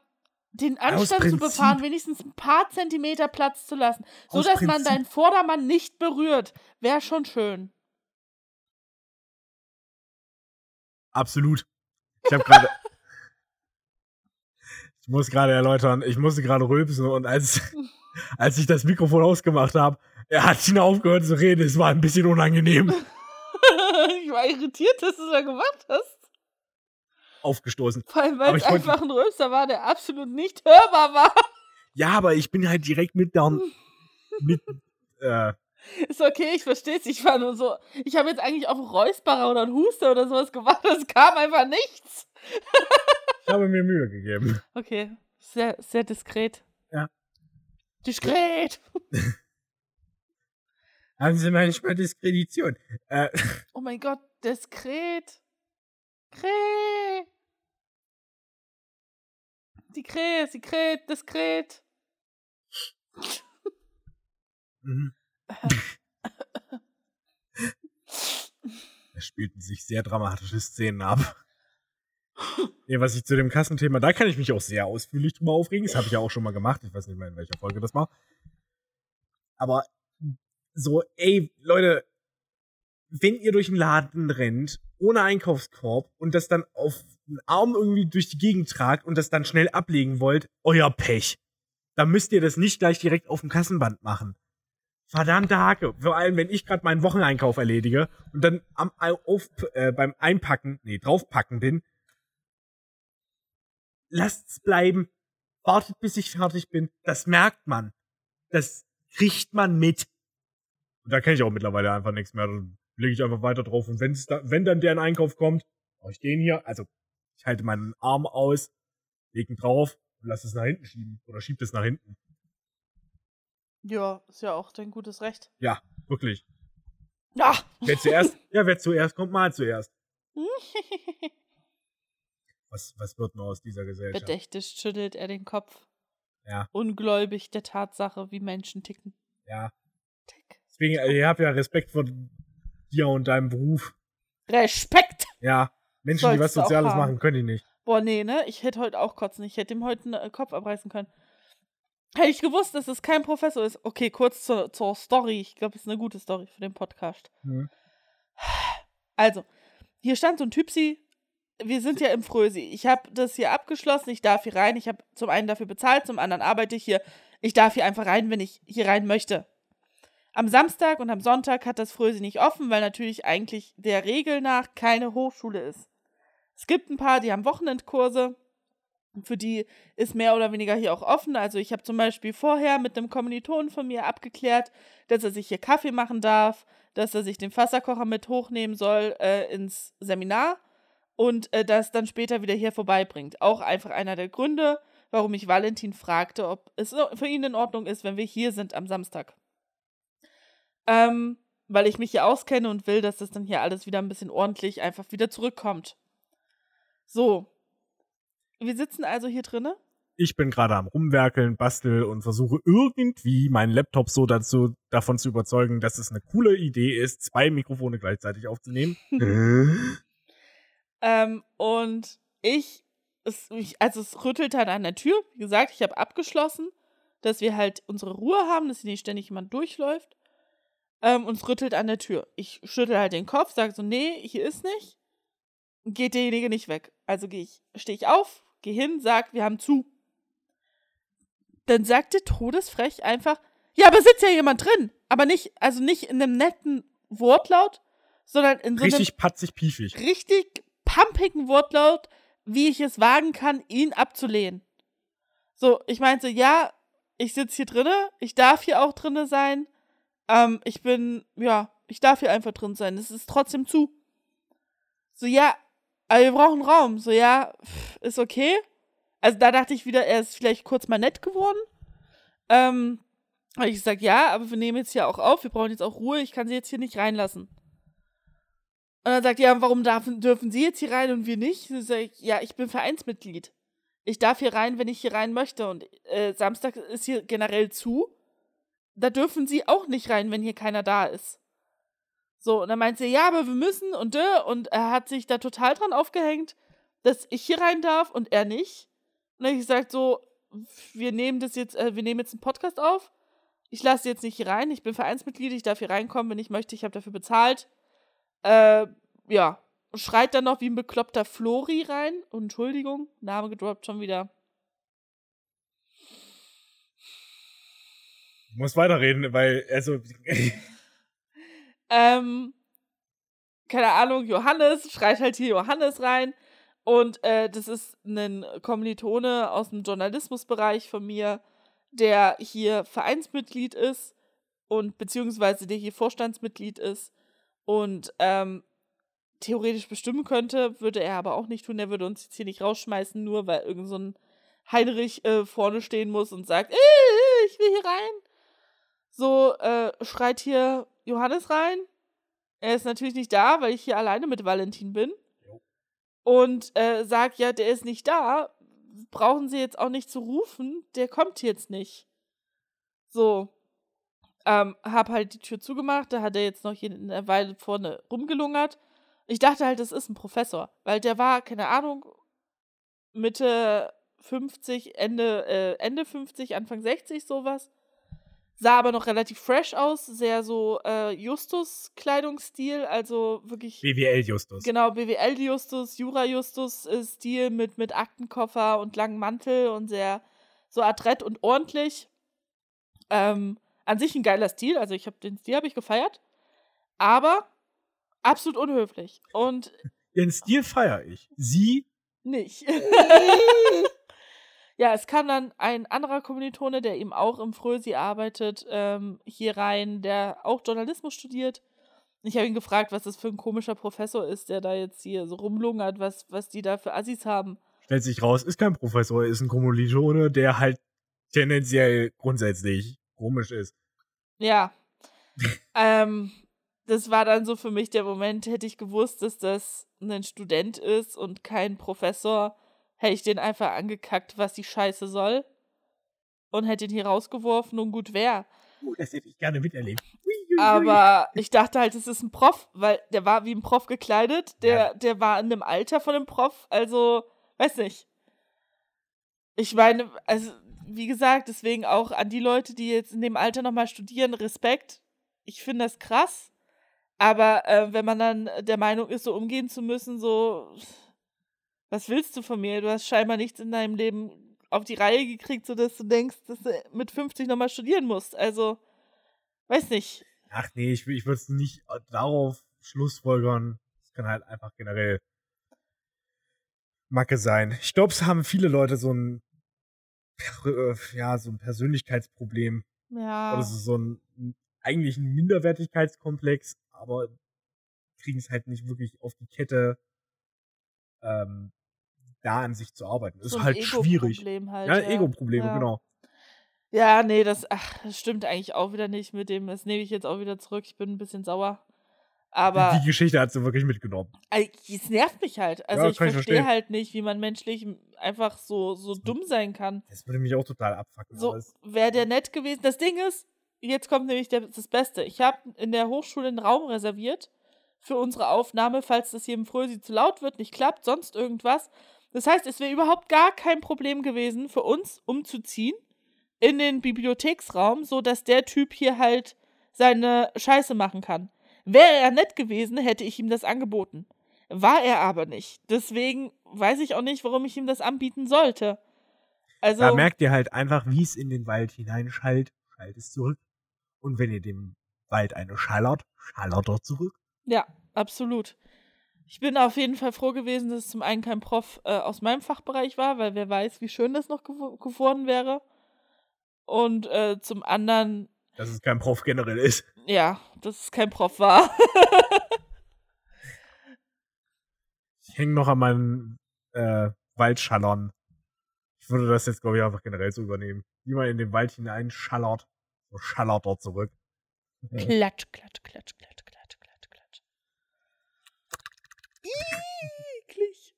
den Anstand zu befahren, wenigstens ein paar Zentimeter Platz zu lassen, so dass man deinen Vordermann nicht berührt, wäre schon schön. Absolut. Ich habe gerade Ich muss gerade erläutern, ich musste gerade rülpsen und als, als ich das Mikrofon ausgemacht habe, er hat Tina aufgehört zu reden. Es war ein bisschen unangenehm. ich war irritiert, dass du das gemacht hast. Aufgestoßen. Vor allem, weil es einfach ein Röster war, der absolut nicht hörbar war. Ja, aber ich bin halt direkt mit down. Mit, äh, Ist okay, ich verstehe es. Ich war nur so. Ich habe jetzt eigentlich auf einen Räusperer oder einen Huster oder sowas gewartet. Es kam einfach nichts. ich habe mir Mühe gegeben. Okay, sehr, sehr diskret. Ja. Diskret. Haben Sie manchmal Diskredition? Äh, Oh mein Gott, diskret. Kräh. Die Krähe, ist die Kräht, diskret. mhm. Da spielten sich sehr dramatische Szenen ab. Nee, was ich zu dem Kassenthema, da kann ich mich auch sehr ausführlich drüber aufregen. Das habe ich ja auch schon mal gemacht. Ich weiß nicht mehr, in welcher Folge das war. Aber so, ey, Leute, wenn ihr durch den Laden rennt, ohne Einkaufskorb und das dann auf den Arm irgendwie durch die Gegend tragt und das dann schnell ablegen wollt, euer Pech. Dann müsst ihr das nicht gleich direkt auf dem Kassenband machen. Verdammte Hake. Vor allem, wenn ich gerade meinen Wocheneinkauf erledige und dann am, auf, äh, beim Einpacken, nee, draufpacken bin. Lasst's bleiben. Wartet, bis ich fertig bin. Das merkt man. Das kriegt man mit. Und da kenne ich auch mittlerweile einfach nichts mehr. Lege ich einfach weiter drauf. Und wenn's da, wenn dann der in Einkauf kommt, mache ich den hier. Also, ich halte meinen Arm aus, leg ihn drauf und lass es nach hinten schieben. Oder schieb es nach hinten. Ja, ist ja auch dein gutes Recht. Ja, wirklich. Ja. Wer zuerst, ja, wer zuerst kommt, mal zuerst. Was, was wird nur aus dieser Gesellschaft? Bedächtig schüttelt er den Kopf. Ja. Ungläubig der Tatsache, wie Menschen ticken. Ja. Tick. Deswegen, ich habe ja Respekt vor dir und deinem Beruf. Respekt! Ja. Menschen, die was Sollst du auch Soziales machen, können die nicht. Boah, nee, ne? Ich hätte heute auch kotzen. Ich hätte ihm heute einen äh, Kopf abreißen können. Hätte ich gewusst, dass es kein Professor ist. Okay, kurz zur, zur Story. Ich glaube, es ist eine gute Story für den Podcast. Mhm. Also, hier stand so ein Typsi. Wir sind ja im Frösi. Ich habe das hier abgeschlossen. Ich darf hier rein. Ich habe zum einen dafür bezahlt, zum anderen arbeite ich hier. Ich darf hier einfach rein, wenn ich hier rein möchte. Am Samstag und am Sonntag hat das Frösi nicht offen, weil natürlich eigentlich der Regel nach keine Hochschule ist. Es gibt ein paar, die haben Wochenendkurse. Für die ist mehr oder weniger hier auch offen. Also ich habe zum Beispiel vorher mit einem Kommilitonen von mir abgeklärt, dass er sich hier Kaffee machen darf, dass er sich den Wasserkocher mit hochnehmen soll äh, ins Seminar und äh, das dann später wieder hier vorbeibringt. Auch einfach einer der Gründe, warum ich Valentin fragte, ob es für ihn in Ordnung ist, wenn wir hier sind am Samstag. Ähm, weil ich mich hier auskenne und will, dass das dann hier alles wieder ein bisschen ordentlich einfach wieder zurückkommt. So. Wir sitzen also hier drinne. Ich bin gerade am Rumwerkeln, bastel und versuche irgendwie meinen Laptop so dazu, davon zu überzeugen, dass es eine coole Idee ist, zwei Mikrofone gleichzeitig aufzunehmen. Ähm, und ich, es, ich, also es rüttelt halt an der Tür. Wie gesagt, ich habe abgeschlossen, dass wir halt unsere Ruhe haben, dass hier nicht ständig jemand durchläuft. Ähm, und rüttelt an der Tür. Ich schüttel halt den Kopf, sage so, nee, hier ist nicht. Geht derjenige nicht weg. Also gehe ich, stehe ich auf, gehe hin, sag, wir haben zu. Dann sagt der todesfrech einfach, ja, aber sitzt ja jemand drin. Aber nicht, also nicht in einem netten Wortlaut, sondern in so einem Richtig patzig piefig. richtig pumpigen Wortlaut, wie ich es wagen kann, ihn abzulehnen. So, ich meinte, ja, ich sitze hier drinne, ich darf hier auch drinne sein. Ähm, ich bin, ja, ich darf hier einfach drin sein. Es ist trotzdem zu. So, ja, aber wir brauchen Raum. So, ja, pff, ist okay. Also da dachte ich wieder, er ist vielleicht kurz mal nett geworden. Ähm, habe ich gesagt, ja, aber wir nehmen jetzt hier auch auf, wir brauchen jetzt auch Ruhe, ich kann sie jetzt hier nicht reinlassen. Und dann sagt, ja, warum darf, dürfen Sie jetzt hier rein und wir nicht? Dann sag ich, ja, ich bin Vereinsmitglied. Ich darf hier rein, wenn ich hier rein möchte. Und äh, Samstag ist hier generell zu. Da dürfen Sie auch nicht rein, wenn hier keiner da ist. So, und dann meint sie, ja, aber wir müssen und äh, und er hat sich da total dran aufgehängt, dass ich hier rein darf und er nicht. Und dann ich gesagt, so, wir nehmen das jetzt, äh, wir nehmen jetzt einen Podcast auf. Ich lasse jetzt nicht hier rein. Ich bin Vereinsmitglied, ich darf hier reinkommen, wenn ich möchte. Ich habe dafür bezahlt. Äh, ja. Schreit dann noch wie ein bekloppter Flori rein. Entschuldigung, Name gedroppt schon wieder. Muss weiterreden, weil, also. ähm, keine Ahnung, Johannes schreit halt hier Johannes rein. Und äh, das ist ein Kommilitone aus dem Journalismusbereich von mir, der hier Vereinsmitglied ist und beziehungsweise der hier Vorstandsmitglied ist und ähm, theoretisch bestimmen könnte, würde er aber auch nicht tun. Er würde uns jetzt hier nicht rausschmeißen, nur weil irgend so ein Heinrich äh, vorne stehen muss und sagt, äh, ich will hier rein. So äh, schreit hier Johannes rein. Er ist natürlich nicht da, weil ich hier alleine mit Valentin bin und äh, sagt, ja, der ist nicht da, brauchen sie jetzt auch nicht zu rufen, der kommt jetzt nicht. So. Ähm, hab halt die Tür zugemacht, da hat er jetzt noch hier in der Weile vorne rumgelungert. Ich dachte halt, das ist ein Professor, weil der war, keine Ahnung, Mitte 50, Ende, äh, Ende 50, Anfang 60, sowas. Sah aber noch relativ fresh aus, sehr so äh, Justus-Kleidungsstil, also wirklich. BWL-Justus. Genau, BWL-Justus, Jura-Justus-Stil mit, mit Aktenkoffer und langem Mantel und sehr so adrett und ordentlich. Ähm, an sich ein geiler Stil, also ich habe den Stil habe ich gefeiert, aber absolut unhöflich. Und den Stil feiere ich. Sie nicht. Ja, es kam dann ein anderer Kommilitone, der eben auch im Frösi arbeitet, ähm, hier rein, der auch Journalismus studiert. Ich habe ihn gefragt, was das für ein komischer Professor ist, der da jetzt hier so rumlungert, was, was die da für Assis haben. Stellt sich raus, ist kein Professor, ist ein Kommilitone, der halt tendenziell grundsätzlich komisch ist. Ja. ähm, das war dann so für mich der Moment, hätte ich gewusst, dass das ein Student ist und kein Professor hätte ich den einfach angekackt, was die Scheiße soll. Und hätte ihn hier rausgeworfen und gut wäre. Uh, das hätte ich gerne miterlebt. Aber ich dachte halt, es ist ein Prof, weil der war wie ein Prof gekleidet. Der, ja. der war in dem Alter von einem Prof. Also, weiß nicht. Ich meine, also, wie gesagt, deswegen auch an die Leute, die jetzt in dem Alter nochmal studieren, Respekt. Ich finde das krass. Aber äh, wenn man dann der Meinung ist, so umgehen zu müssen, so was willst du von mir? Du hast scheinbar nichts in deinem Leben auf die Reihe gekriegt, sodass du denkst, dass du mit 50 nochmal studieren musst. Also, weiß nicht. Ach nee, ich, ich würde es nicht darauf schlussfolgern. Es kann halt einfach generell Macke sein. Ich glaube, es haben viele Leute so ein, äh, ja, so ein Persönlichkeitsproblem. Ja. Oder so ein, eigentlich ein Minderwertigkeitskomplex, aber kriegen es halt nicht wirklich auf die Kette, ähm, da an sich zu arbeiten. Das so ist halt schwierig. Halt, ja, ja. Ego-Probleme, ja. genau. Ja, nee, das, ach, das stimmt eigentlich auch wieder nicht mit dem. Das nehme ich jetzt auch wieder zurück. Ich bin ein bisschen sauer. Aber. Die Geschichte hat sie wirklich mitgenommen. Es nervt mich halt. Also ja, ich verstehe halt nicht, wie man menschlich einfach so, so dumm sein kann. Das würde mich auch total abfacken. So, wäre der nett gewesen. Das Ding ist, jetzt kommt nämlich der, das Beste. Ich habe in der Hochschule einen Raum reserviert für unsere Aufnahme, falls das hier im Frösi zu laut wird, nicht klappt, sonst irgendwas. Das heißt, es wäre überhaupt gar kein Problem gewesen für uns, umzuziehen in den Bibliotheksraum, so dass der Typ hier halt seine Scheiße machen kann. Wäre er nett gewesen, hätte ich ihm das angeboten. War er aber nicht. Deswegen weiß ich auch nicht, warum ich ihm das anbieten sollte. Also, da merkt ihr halt einfach, wie es in den Wald hineinschallt, schallt es zurück. Und wenn ihr dem Wald eine schallert, schallert er zurück. Ja, absolut. Ich bin auf jeden Fall froh gewesen, dass es zum einen kein Prof äh, aus meinem Fachbereich war, weil wer weiß, wie schön das noch gew geworden wäre. Und äh, zum anderen. Dass es kein Prof generell ist. Ja, dass es kein Prof war. ich hänge noch an meinem äh, Waldschallern. Ich würde das jetzt, glaube ich, einfach generell so übernehmen. Wie man in den Wald hineinschallert, so schallert er zurück. Klatsch, klatsch, klatsch, klatsch. Eklig.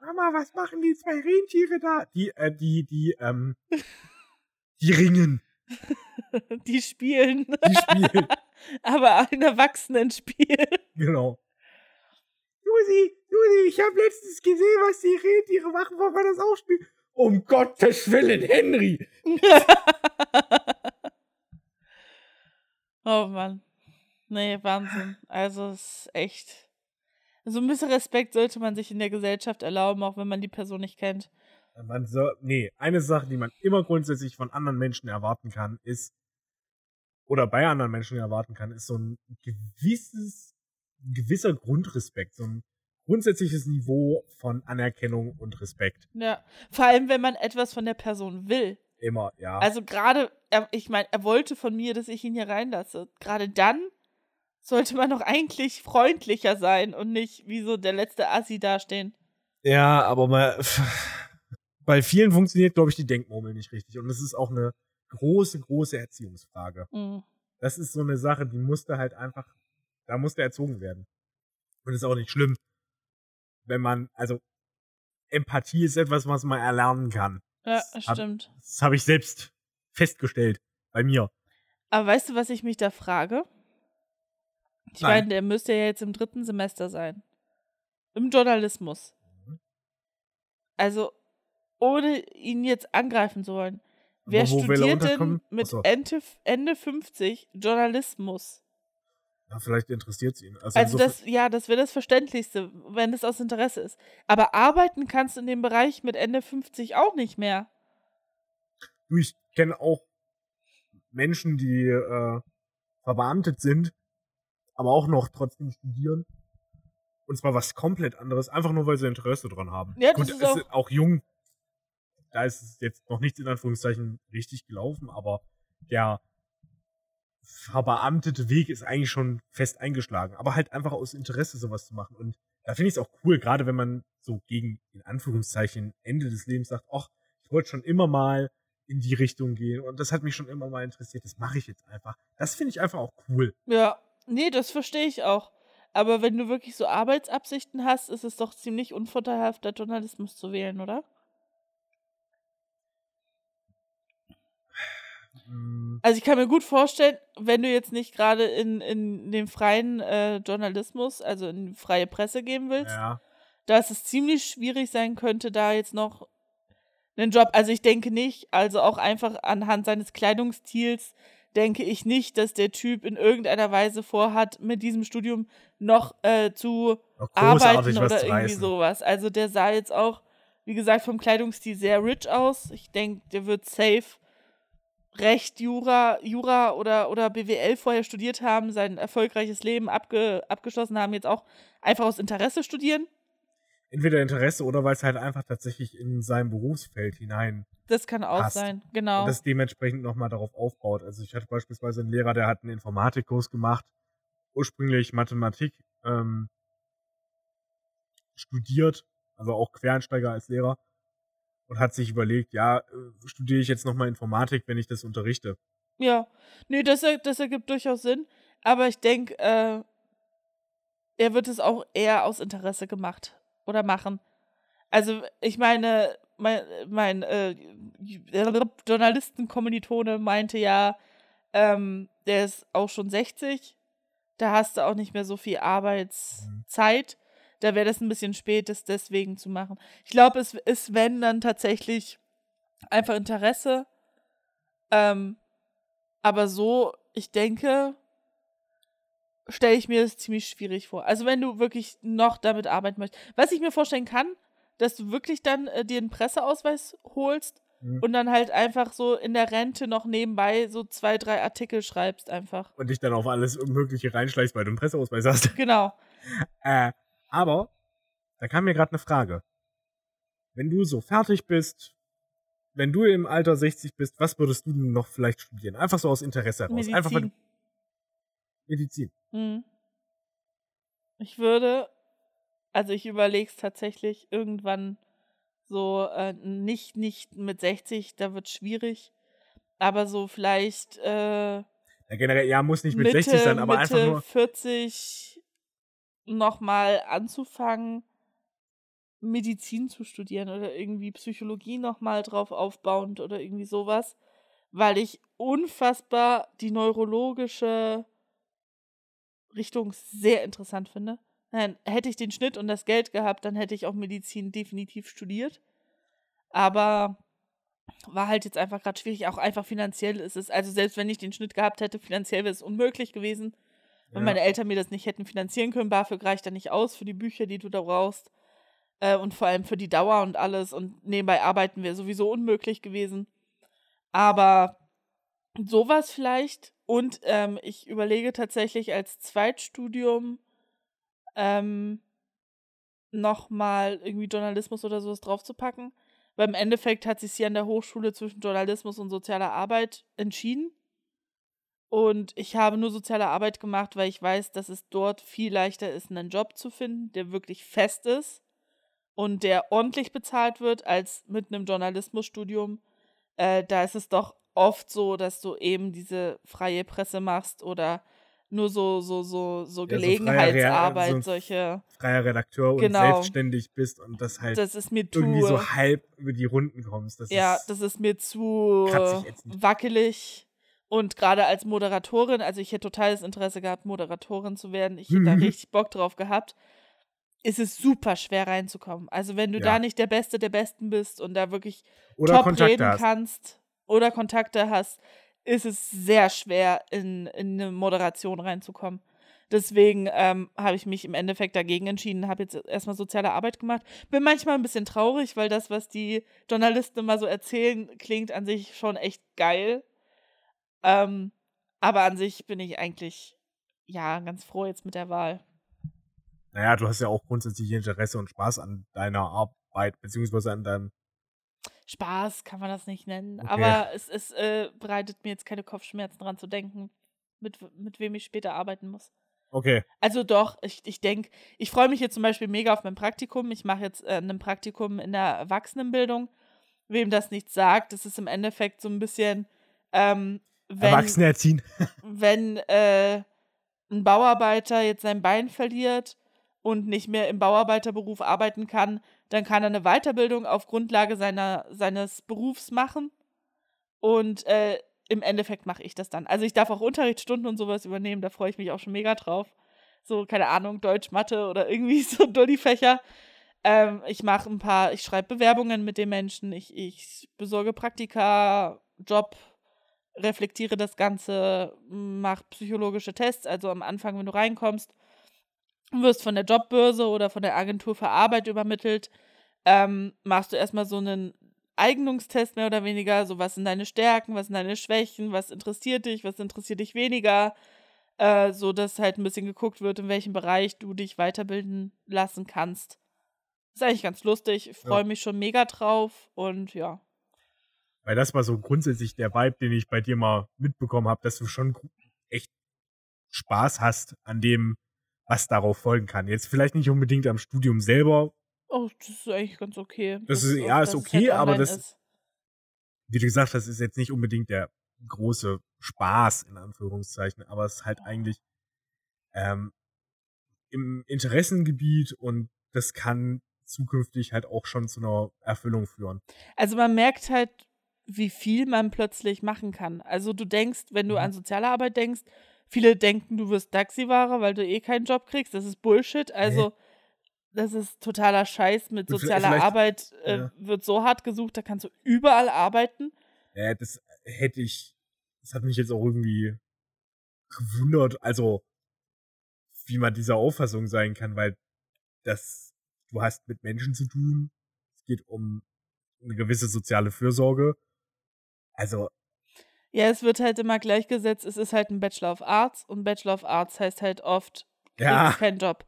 Mama, was machen die zwei Rentiere da? Die, äh, die, die, ähm, die ringen. Die spielen. Die spielen. Aber ein Erwachsenenspiel. Genau. Susi, Susi, ich habe letztens gesehen, was die Rentiere machen, wollen wir das auch spielen? Um Gottes Willen, Henry! oh Mann. Nee, Wahnsinn. Also es ist echt. So ein bisschen Respekt sollte man sich in der Gesellschaft erlauben, auch wenn man die Person nicht kennt. Man so, nee, eine Sache, die man immer grundsätzlich von anderen Menschen erwarten kann, ist, oder bei anderen Menschen erwarten kann, ist so ein gewisses, gewisser Grundrespekt, so ein grundsätzliches Niveau von Anerkennung und Respekt. Ja, vor allem, wenn man etwas von der Person will. Immer, ja. Also gerade, ich meine, er wollte von mir, dass ich ihn hier reinlasse. Gerade dann sollte man doch eigentlich freundlicher sein und nicht wie so der letzte Assi dastehen. Ja, aber mal, bei vielen funktioniert, glaube ich, die Denkmurmel nicht richtig. Und es ist auch eine große, große Erziehungsfrage. Mhm. Das ist so eine Sache, die musste halt einfach, da musste erzogen werden. Und ist auch nicht schlimm, wenn man, also Empathie ist etwas, was man erlernen kann. Ja, stimmt. Hab, das habe ich selbst festgestellt bei mir. Aber weißt du, was ich mich da frage? Ich meine, der müsste ja jetzt im dritten Semester sein. Im Journalismus. Mhm. Also, ohne ihn jetzt angreifen zu wollen. Wer studiert denn mit Ende, Ende 50 Journalismus? Ja, vielleicht interessiert es ihn. Also, also das, ja, das wäre das Verständlichste, wenn es aus Interesse ist. Aber arbeiten kannst du in dem Bereich mit Ende 50 auch nicht mehr. Du, ich kenne auch Menschen, die äh, verbeamtet sind, aber auch noch trotzdem studieren. Und zwar was komplett anderes, einfach nur weil sie Interesse dran haben. Ja, das Gut, ist auch, ist auch jung. Da ist es jetzt noch nicht in Anführungszeichen richtig gelaufen, aber der verbeamtete Weg ist eigentlich schon fest eingeschlagen. Aber halt einfach aus Interesse sowas zu machen. Und da finde ich es auch cool, gerade wenn man so gegen, in Anführungszeichen, Ende des Lebens sagt, ach, ich wollte schon immer mal in die Richtung gehen und das hat mich schon immer mal interessiert, das mache ich jetzt einfach. Das finde ich einfach auch cool. Ja, nee, das verstehe ich auch. Aber wenn du wirklich so Arbeitsabsichten hast, ist es doch ziemlich unvorteilhaft, da Journalismus zu wählen, oder? Mm. Also ich kann mir gut vorstellen, wenn du jetzt nicht gerade in, in den freien äh, Journalismus, also in freie Presse gehen willst, ja. dass es ziemlich schwierig sein könnte, da jetzt noch einen Job. Also ich denke nicht, also auch einfach anhand seines Kleidungsstils denke ich nicht, dass der Typ in irgendeiner Weise vorhat, mit diesem Studium noch äh, zu arbeiten oder irgendwie reißen. sowas. Also der sah jetzt auch, wie gesagt, vom Kleidungsstil sehr rich aus. Ich denke, der wird safe Recht, Jura, Jura oder, oder BWL vorher studiert haben, sein erfolgreiches Leben abge, abgeschlossen haben, jetzt auch einfach aus Interesse studieren. Entweder Interesse oder weil es halt einfach tatsächlich in sein Berufsfeld hinein. Das kann auch passt. sein, genau. Und das dementsprechend nochmal darauf aufbaut. Also ich hatte beispielsweise einen Lehrer, der hat einen Informatikkurs gemacht, ursprünglich Mathematik ähm, studiert, also auch Quereinsteiger als Lehrer und hat sich überlegt, ja, äh, studiere ich jetzt nochmal Informatik, wenn ich das unterrichte. Ja, nee, das, das ergibt durchaus Sinn. Aber ich denke, äh, er wird es auch eher aus Interesse gemacht oder machen. Also, ich meine, mein, mein äh, Journalistenkommilitone meinte ja, ähm, der ist auch schon 60. Da hast du auch nicht mehr so viel Arbeitszeit. Da wäre das ein bisschen spät, das deswegen zu machen. Ich glaube, es ist, wenn, dann tatsächlich einfach Interesse. Ähm, aber so, ich denke, stelle ich mir das ziemlich schwierig vor. Also wenn du wirklich noch damit arbeiten möchtest. Was ich mir vorstellen kann, dass du wirklich dann äh, dir einen Presseausweis holst mhm. und dann halt einfach so in der Rente noch nebenbei so zwei, drei Artikel schreibst einfach. Und dich dann auf alles Mögliche reinschleichst, weil du einen Presseausweis hast. Genau. äh, aber, da kam mir gerade eine Frage. Wenn du so fertig bist, wenn du im Alter 60 bist, was würdest du denn noch vielleicht studieren? Einfach so aus Interesse heraus. Medizin. Einfach weil Medizin. Hm. Ich würde, also ich überlege es tatsächlich irgendwann so, äh, nicht, nicht mit 60, da wird schwierig, aber so vielleicht, äh, ja, generell, ja, muss nicht mit Mitte, 60 sein, aber Mitte einfach nur. 40 nochmal anzufangen, Medizin zu studieren oder irgendwie Psychologie nochmal drauf aufbauend oder irgendwie sowas, weil ich unfassbar die neurologische Richtung sehr interessant finde. Nein, hätte ich den Schnitt und das Geld gehabt, dann hätte ich auch Medizin definitiv studiert. Aber war halt jetzt einfach gerade schwierig. Auch einfach finanziell ist es, also selbst wenn ich den Schnitt gehabt hätte, finanziell wäre es unmöglich gewesen. Wenn ja. meine Eltern mir das nicht hätten finanzieren können, BAföG reicht dann nicht aus für die Bücher, die du da brauchst. Äh, und vor allem für die Dauer und alles. Und nebenbei arbeiten wäre sowieso unmöglich gewesen. Aber sowas vielleicht. Und ähm, ich überlege tatsächlich als Zweitstudium ähm, nochmal irgendwie Journalismus oder sowas draufzupacken. Weil im Endeffekt hat sich sie an der Hochschule zwischen Journalismus und sozialer Arbeit entschieden. Und ich habe nur soziale Arbeit gemacht, weil ich weiß, dass es dort viel leichter ist, einen Job zu finden, der wirklich fest ist und der ordentlich bezahlt wird, als mit einem Journalismusstudium. Äh, da ist es doch oft so, dass du eben diese freie Presse machst oder nur so, so, so, so Gelegenheitsarbeit, so solche. Freier Redakteur Genau. und selbstständig bist und das halt Das ist mir zu. irgendwie so halb über die Runden kommst. Das ja, ist, das ist mir zu wackelig. Und gerade als Moderatorin, also ich hätte totales Interesse gehabt, Moderatorin zu werden. Ich hätte da richtig Bock drauf gehabt. Ist es super schwer reinzukommen. Also wenn du Ja. da nicht der Beste der Besten bist und da wirklich oder top Kontakte reden hast. kannst oder Kontakte hast, ist es sehr schwer, in, in eine Moderation reinzukommen. Deswegen ähm, habe ich mich im Endeffekt dagegen entschieden, habe jetzt erstmal soziale Arbeit gemacht. Bin manchmal ein bisschen traurig, weil das, was die Journalisten immer so erzählen, klingt an sich schon echt geil. Ähm, aber an sich bin ich eigentlich, ja, ganz froh jetzt mit der Wahl. Naja, du hast ja auch grundsätzlich Interesse und Spaß an deiner Arbeit, beziehungsweise an deinem. Spaß kann man das nicht nennen, Okay. aber es, es äh, bereitet mir jetzt keine Kopfschmerzen dran zu denken, mit, mit wem ich später arbeiten muss. Okay. Also doch, ich, ich denke, ich freue mich jetzt zum Beispiel mega auf mein Praktikum. Ich mache jetzt äh, ein Praktikum in der Erwachsenenbildung. Wem das nichts sagt, das ist im Endeffekt so ein bisschen, ähm, wenn, Erwachsene erziehen. wenn äh, ein Bauarbeiter jetzt sein Bein verliert und nicht mehr im Bauarbeiterberuf arbeiten kann, dann kann er eine Weiterbildung auf Grundlage seiner, seines Berufs machen. Und äh, im Endeffekt mache ich das dann. Also ich darf auch Unterrichtsstunden und sowas übernehmen, da freue ich mich auch schon mega drauf. So, keine Ahnung, Deutsch, Mathe oder irgendwie so Dulli-Fächer. Ähm, ich mache ein paar, ich schreibe Bewerbungen mit den Menschen, ich, ich besorge Praktika, Job, reflektiere das Ganze, mache psychologische Tests. Also am Anfang, wenn du reinkommst, wirst von der Jobbörse oder von der Agentur für Arbeit übermittelt, ähm, machst du erstmal so einen Eignungstest mehr oder weniger, so was sind deine Stärken, was sind deine Schwächen, was interessiert dich, was interessiert dich weniger, äh, so dass halt ein bisschen geguckt wird, in welchem Bereich du dich weiterbilden lassen kannst. Ist eigentlich ganz lustig, ich freue Ja. mich schon mega drauf und ja. Weil das war so grundsätzlich der Vibe, den ich bei dir mal mitbekommen habe, dass du schon echt Spaß hast an dem, was darauf folgen kann. Jetzt vielleicht nicht unbedingt am Studium selber, Oh, das ist eigentlich ganz okay. Das ist- ja, ist okay, aber das- ist. wie du gesagt hast, ist jetzt nicht unbedingt der große Spaß, in Anführungszeichen, aber es ist halt eigentlich ähm, im Interessengebiet und das kann zukünftig halt auch schon zu einer Erfüllung führen. Also man merkt halt, wie viel man plötzlich machen kann. Also du denkst, wenn du Mhm. an soziale Arbeit denkst, viele denken, du wirst Taxifahrer, weil du eh keinen Job kriegst. Das ist Bullshit. Also das ist totaler Scheiß. Mit sozialer vielleicht- Arbeit äh, ja. wird so hart gesucht, da kannst du überall arbeiten. Äh, das hätte ich, das hat mich jetzt auch irgendwie gewundert, also wie man dieser Auffassung sein kann, weil das, du hast mit Menschen zu tun, es geht um eine gewisse soziale Fürsorge. Also, Ja, es wird halt immer gleichgesetzt. Es ist halt ein Bachelor of Arts und Bachelor of Arts heißt halt oft, Ja. keinen Job.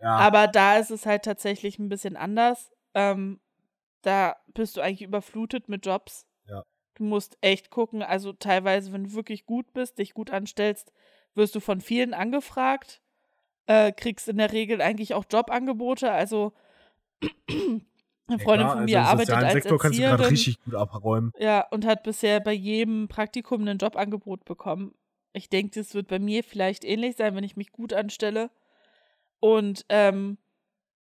ja, Aber da ist es halt tatsächlich ein bisschen anders. Ähm, da bist du eigentlich überflutet mit Jobs. Ja. Du musst echt gucken. Also teilweise, wenn du wirklich gut bist, dich gut anstellst, wirst du von vielen angefragt. Äh, kriegst in der Regel eigentlich auch Jobangebote. Also eine ja, Freundin klar, von also mir im arbeitet als Sektor kannst du Erzieherin. richtig gut abräumen. Ja, und hat bisher bei jedem Praktikum ein Jobangebot bekommen. Ich denke, das wird bei mir vielleicht ähnlich sein, wenn ich mich gut anstelle. Und ähm,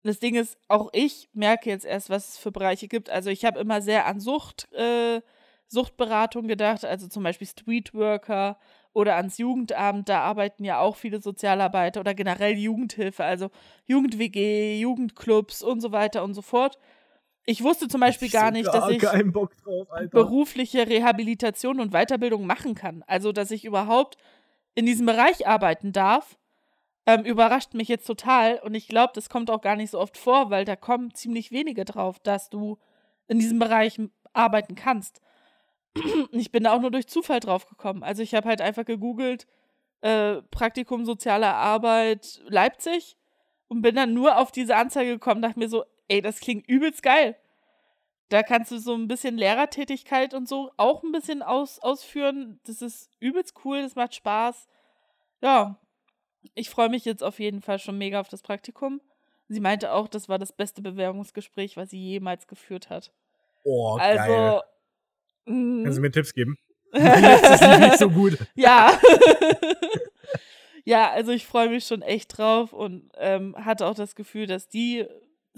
das Ding ist, auch ich merke jetzt erst, was es für Bereiche gibt. Also ich habe immer sehr an Sucht, äh, Suchtberatung gedacht, also zum Beispiel Streetworker oder ans Jugendamt, da arbeiten ja auch viele Sozialarbeiter oder generell Jugendhilfe, also Jugend-WG, Jugendclubs und so weiter und so fort. Ich wusste zum Beispiel gar nicht, dass ich drauf, berufliche Rehabilitation und Weiterbildung machen kann. Also, dass ich überhaupt in diesem Bereich arbeiten darf. ähm, überrascht mich jetzt total. Und ich glaube, das kommt auch gar nicht so oft vor, weil da kommen ziemlich wenige drauf, dass du in diesem Bereich arbeiten kannst. ich bin da auch nur durch Zufall drauf gekommen. Also ich habe halt einfach gegoogelt, äh, Praktikum soziale Arbeit Leipzig und bin dann nur auf diese Anzeige gekommen, dachte mir so, ey, das klingt übelst geil. Da kannst du so ein bisschen Lehrertätigkeit und so auch ein bisschen aus, ausführen. Das ist übelst cool, das macht Spaß. Ja, ich freue mich jetzt auf jeden Fall schon mega auf das Praktikum. Sie meinte auch, das war das beste Bewerbungsgespräch, was sie jemals geführt hat. Oh, also, geil. mh, Kannst du mir Tipps geben? das ist nicht so gut. ja. ja, also ich freue mich schon echt drauf und ähm, hatte auch das Gefühl, dass die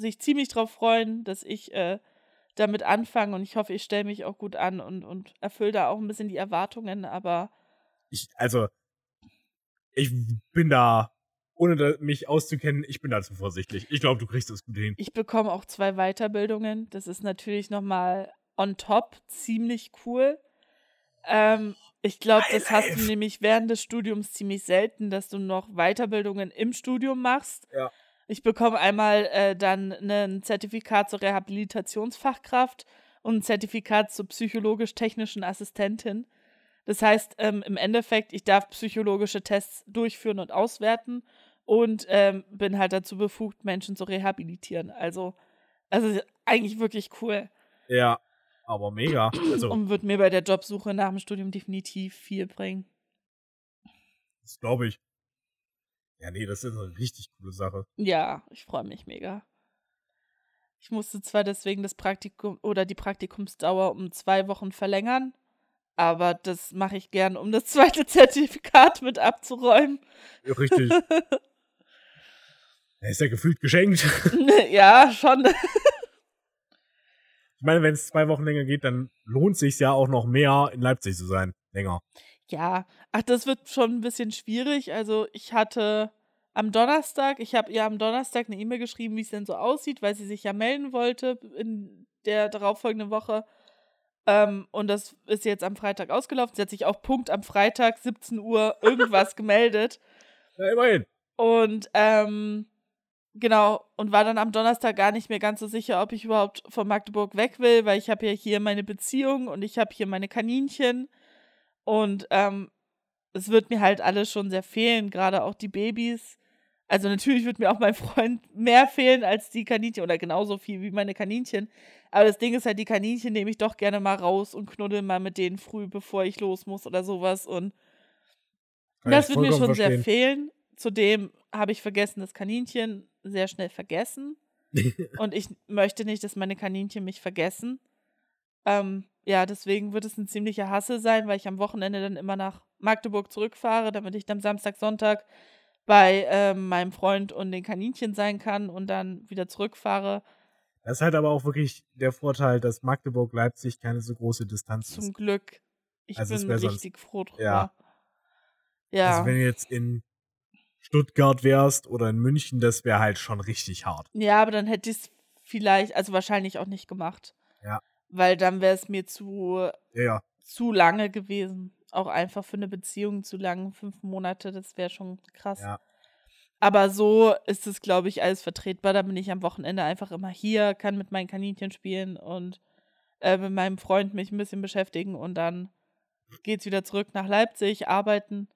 sich ziemlich drauf freuen, dass ich äh, damit anfange und ich hoffe, ich stelle mich auch gut an und, und erfülle da auch ein bisschen die Erwartungen, aber Ich, also, ich bin da, ohne mich auszukennen, ich bin da zu vorsichtig. Ich glaube, du kriegst das gut hin. ich bekomme auch zwei Weiterbildungen. Das ist natürlich nochmal on top ziemlich cool. Ähm, ich glaube, das hast du nämlich während des Studiums ziemlich selten, dass du noch Weiterbildungen im Studium machst. Ja. Ich bekomme einmal äh, dann ein Zertifikat zur Rehabilitationsfachkraft und ein Zertifikat zur psychologisch-technischen Assistentin. Das heißt, ähm, im Endeffekt, ich darf psychologische Tests durchführen und auswerten und ähm, bin halt dazu befugt, Menschen zu rehabilitieren. Also, also eigentlich wirklich cool Ja, aber mega. Also, und wird mir bei der Jobsuche nach dem Studium definitiv viel bringen. das glaube ich. Ja, nee, das ist eine richtig coole Sache. Ja, ich freue mich mega. Ich musste zwar deswegen das Praktikum oder die Praktikumsdauer um zwei Wochen verlängern, aber das mache ich gern, um das zweite Zertifikat mit abzuräumen. Ja, richtig. Er ist ja gefühlt geschenkt. ja, schon. Ich meine, wenn es zwei Wochen länger geht, dann lohnt sich ja auch noch mehr, in Leipzig zu sein. Länger. Ja, ach, das wird schon ein bisschen schwierig. Also ich hatte am Donnerstag, ich habe ihr am Donnerstag eine E-Mail geschrieben, wie es denn so aussieht, weil sie sich ja melden wollte in der darauffolgenden Woche. Ähm, und das ist jetzt am Freitag ausgelaufen. Sie hat sich auch Punkt am Freitag, 17 Uhr, irgendwas gemeldet. Ja, immerhin. Und ähm, genau, und war dann am Donnerstag gar nicht mehr ganz so sicher, ob ich überhaupt von Magdeburg weg will, weil ich habe ja hier meine Beziehung und ich habe hier meine Kaninchen. Und ähm, es wird mir halt alles schon sehr fehlen, gerade auch die Babys. Also natürlich wird mir auch mein Freund mehr fehlen als die Kaninchen oder genauso viel wie meine Kaninchen. Aber das Ding ist halt, die Kaninchen nehme ich doch gerne mal raus und knuddel mal mit denen früh, bevor ich los muss oder sowas. Und Kann das wird mir schon vollkommen sehr verstehen. fehlen. Zudem habe ich vergessen, das Kaninchen sehr schnell vergessen. Und ich möchte nicht, dass meine Kaninchen mich vergessen. Ähm, ja, deswegen wird es ein ziemlicher Hassel sein, weil ich am Wochenende dann immer nach Magdeburg zurückfahre, damit ich dann Samstag, Sonntag bei ähm, meinem Freund und den Kaninchen sein kann und dann wieder zurückfahre. Das ist halt aber auch wirklich der Vorteil, dass Magdeburg-Leipzig keine so große Distanz Zum ist. Glück. Ich Also bin wär sonst- richtig froh drüber. Ja. Ja. Also wenn du jetzt in Stuttgart wärst oder in München, das wäre halt schon richtig hart. Ja, aber dann hätte ich es vielleicht, also wahrscheinlich auch nicht gemacht. Ja. Weil dann wäre es mir zu, Ja, ja. zu lange gewesen. Auch einfach für eine Beziehung zu lang, fünf Monate, das wäre schon krass. Ja. Aber so ist es, glaube ich, alles vertretbar. Da bin ich am Wochenende einfach immer hier, kann mit meinen Kaninchen spielen und äh, mit meinem Freund mich ein bisschen beschäftigen und dann geht's wieder zurück nach Leipzig, arbeiten.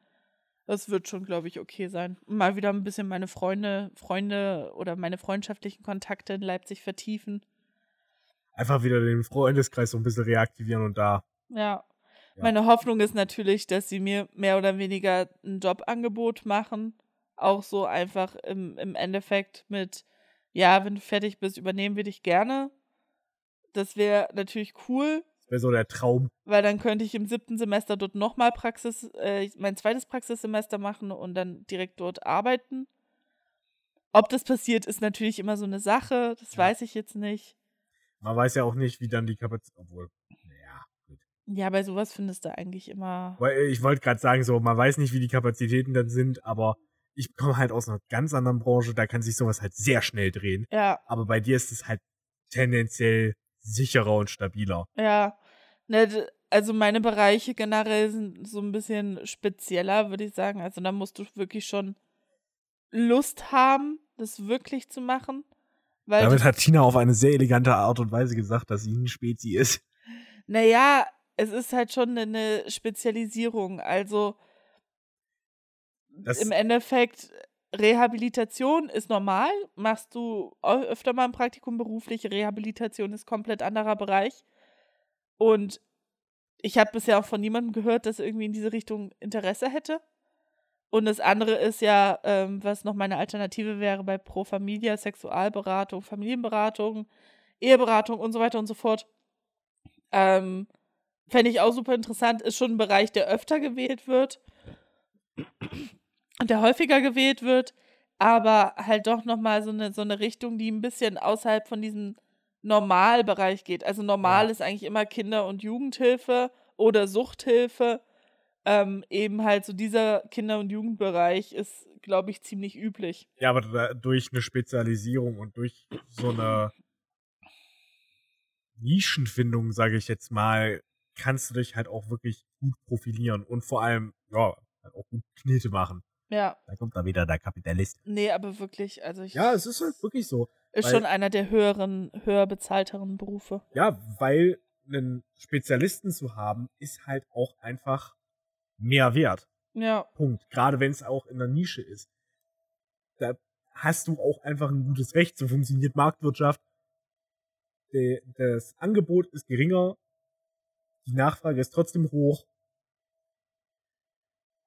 Das wird schon, glaube ich, okay sein. Mal wieder ein bisschen meine Freunde, Freunde oder meine freundschaftlichen Kontakte in Leipzig vertiefen. Einfach wieder den Freundeskreis so ein bisschen reaktivieren und da. Ja. Ja. Meine Hoffnung ist natürlich, dass sie mir mehr oder weniger ein Jobangebot machen. Auch so einfach im, im Endeffekt mit, ja, wenn du fertig bist, übernehmen wir dich gerne. Das wäre natürlich cool, Das wäre so der Traum. weil dann könnte ich im siebten Semester dort nochmal Praxis, äh, mein zweites Praxissemester machen und dann direkt dort arbeiten. Ob das passiert, ist natürlich immer so eine Sache. Das Ja. weiß ich jetzt nicht. Man weiß ja auch nicht, wie dann die Kapazität. Obwohl. Ja, gut. Ja, bei sowas findest du eigentlich immer. Weil äh, ich wollte gerade sagen, so, man weiß nicht, wie die Kapazitäten dann sind, aber ich komme halt aus einer ganz anderen Branche, da kann sich sowas halt sehr schnell drehen. Ja, Aber bei dir ist es halt tendenziell sicherer und stabiler. Ja, ne, also meine Bereiche generell sind so ein bisschen spezieller, würde ich sagen. Also da musst du wirklich schon Lust haben, das wirklich zu machen. Damit hat Tina auf eine sehr elegante Art und Weise gesagt, dass sie ein Spezi ist. Naja, es ist halt schon eine Spezialisierung. Also Das, im Endeffekt, Rehabilitation ist normal. Machst du öfter mal ein Praktikum berufliche Rehabilitation ist komplett anderer Bereich. Und ich habe bisher auch von niemandem gehört, dass irgendwie in diese Richtung Interesse hätte. Und das andere ist ja, ähm, was noch meine Alternative wäre bei Pro Familia, Sexualberatung, Familienberatung, Eheberatung und so weiter und so fort. Ähm, Fände ich auch super interessant, ist schon ein Bereich, der öfter gewählt wird und der häufiger gewählt wird, aber halt doch nochmal so eine, so eine Richtung, die ein bisschen außerhalb von diesem Normalbereich geht. Also normal Ja. ist eigentlich immer Kinder- und Jugendhilfe oder Suchthilfe. Ähm, eben halt so dieser Kinder- und Jugendbereich ist, glaube ich, ziemlich üblich. ja, aber da, durch eine Spezialisierung und durch so eine Nischenfindung, sage ich jetzt mal, kannst du dich halt auch wirklich gut profilieren und vor allem, ja, halt auch gut Knete machen. Ja, Da kommt da wieder der Kapitalist. nee, aber wirklich, also ich Ja, es ist halt wirklich so. ist weil- schon einer der höheren, höher bezahlteren Berufe. Ja, weil einen Spezialisten zu haben, ist halt auch einfach mehr wert. Ja, Punkt. Gerade wenn es auch in der Nische ist. Da hast du auch einfach ein gutes Recht. So funktioniert Marktwirtschaft. Das Angebot ist geringer, die Nachfrage ist trotzdem hoch.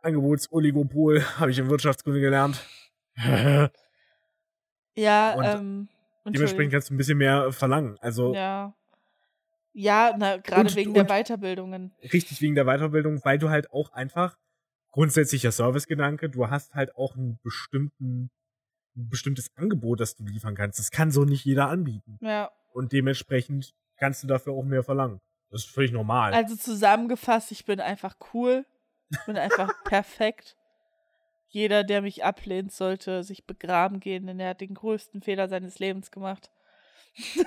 Angebotsoligopol habe ich in Wirtschaftskunde gelernt. ja, Und ähm, Dementsprechend kannst du ein bisschen mehr verlangen. Also Ja. Ja, na, gerade Und- wegen der und- Weiterbildungen. richtig wegen der Weiterbildung, weil du halt auch einfach grundsätzlicher Servicegedanke, du hast halt auch einen bestimmten, ein bestimmtes Angebot, das du liefern kannst. Das kann so nicht jeder anbieten. Ja. Und dementsprechend kannst du dafür auch mehr verlangen. Das ist völlig normal. Also zusammengefasst, ich bin einfach cool. Ich bin einfach perfekt. Jeder, der mich ablehnt, sollte sich begraben gehen, denn er hat den größten Fehler seines Lebens gemacht.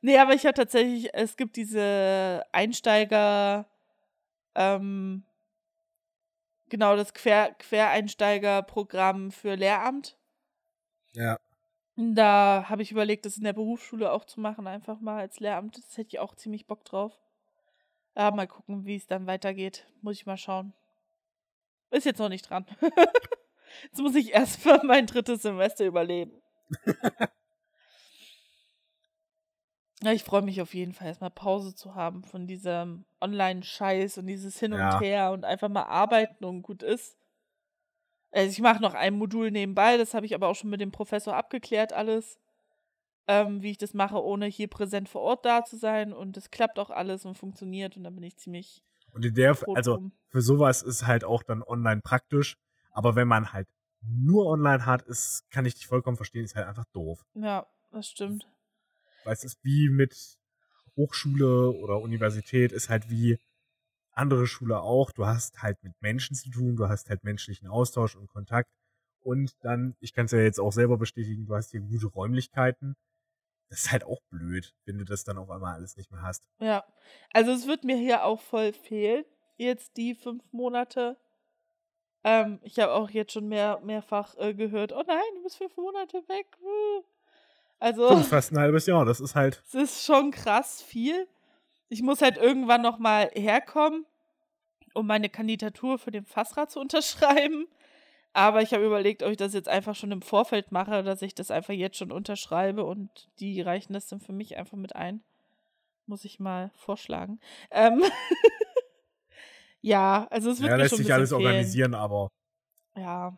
nee, aber ich habe tatsächlich, es gibt diese Einsteiger, ähm, genau, das Quer Quereinsteigerprogramm für Lehramt. ja. Da habe ich überlegt, das in der Berufsschule auch zu machen, einfach mal als Lehramt. Das hätte ich auch ziemlich Bock drauf. Ja, mal gucken, wie es dann weitergeht. Muss ich mal schauen. Ist jetzt noch nicht dran. jetzt muss ich erst mal mein drittes Semester überleben. ja, ich freue mich auf jeden Fall, erstmal Pause zu haben von diesem Online-Scheiß und dieses Hin Ja. und Her und einfach mal arbeiten und gut ist. Also ich mache noch ein Modul nebenbei, das habe ich aber auch schon mit dem Professor abgeklärt, alles, ähm, wie ich das mache, ohne hier präsent vor Ort da zu sein. Und es klappt auch alles und funktioniert und dann bin ich ziemlich Und in der, also drum. für sowas ist halt auch dann online praktisch. Aber wenn man halt nur online hat, ist, kann ich dich vollkommen verstehen, ist halt einfach doof. Ja, das stimmt. Weil es ist wie mit Hochschule oder Universität, ist halt wie andere Schule auch. Du hast halt mit Menschen zu tun, du hast halt menschlichen Austausch und Kontakt. Und dann, ich kann es ja jetzt auch selber bestätigen, du hast hier gute Räumlichkeiten. Das ist halt auch blöd, wenn du das dann auf einmal alles nicht mehr hast. Ja, also es wird mir hier auch voll fehlen, jetzt die fünf Monate. Ähm, ich habe auch jetzt schon mehr, mehrfach äh, gehört, oh nein, du bist fünf Monate weg. Also, Das ist fast ein halbes Jahr, das ist halt, es ist schon krass viel. Ich muss halt irgendwann noch mal herkommen, um meine Kandidatur für den Fassrat zu unterschreiben. Aber ich habe überlegt, ob ich das jetzt einfach schon im Vorfeld mache, dass ich das einfach jetzt schon unterschreibe und die reichen das dann für mich einfach mit ein. Muss ich mal vorschlagen. Ähm ja, also es wird ja, lässt sich alles fehlen. organisieren, aber Ja.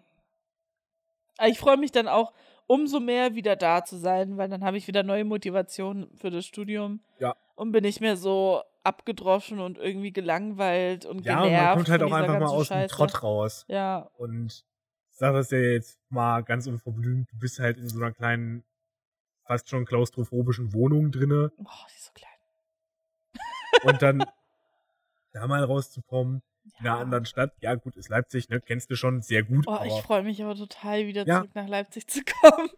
Aber ich freue mich dann auch umso mehr wieder da zu sein, weil dann habe ich wieder neue Motivation für das Studium. Ja. Und bin nicht mehr so abgedroschen und irgendwie gelangweilt und ja, genervt. man kommt halt auch einfach mal aus dem Scheiße. Trott raus. Ja, Und sag das ja jetzt mal ganz unverblümt, du bist halt in so einer kleinen, fast schon klaustrophobischen Wohnung drinne oh, die ist so klein. und dann da mal rauszukommen in einer anderen Stadt. Ja, gut, ist Leipzig, ne? Kennst du schon sehr gut. Oh, ich freue mich aber total, wieder Ja. zurück nach Leipzig zu kommen.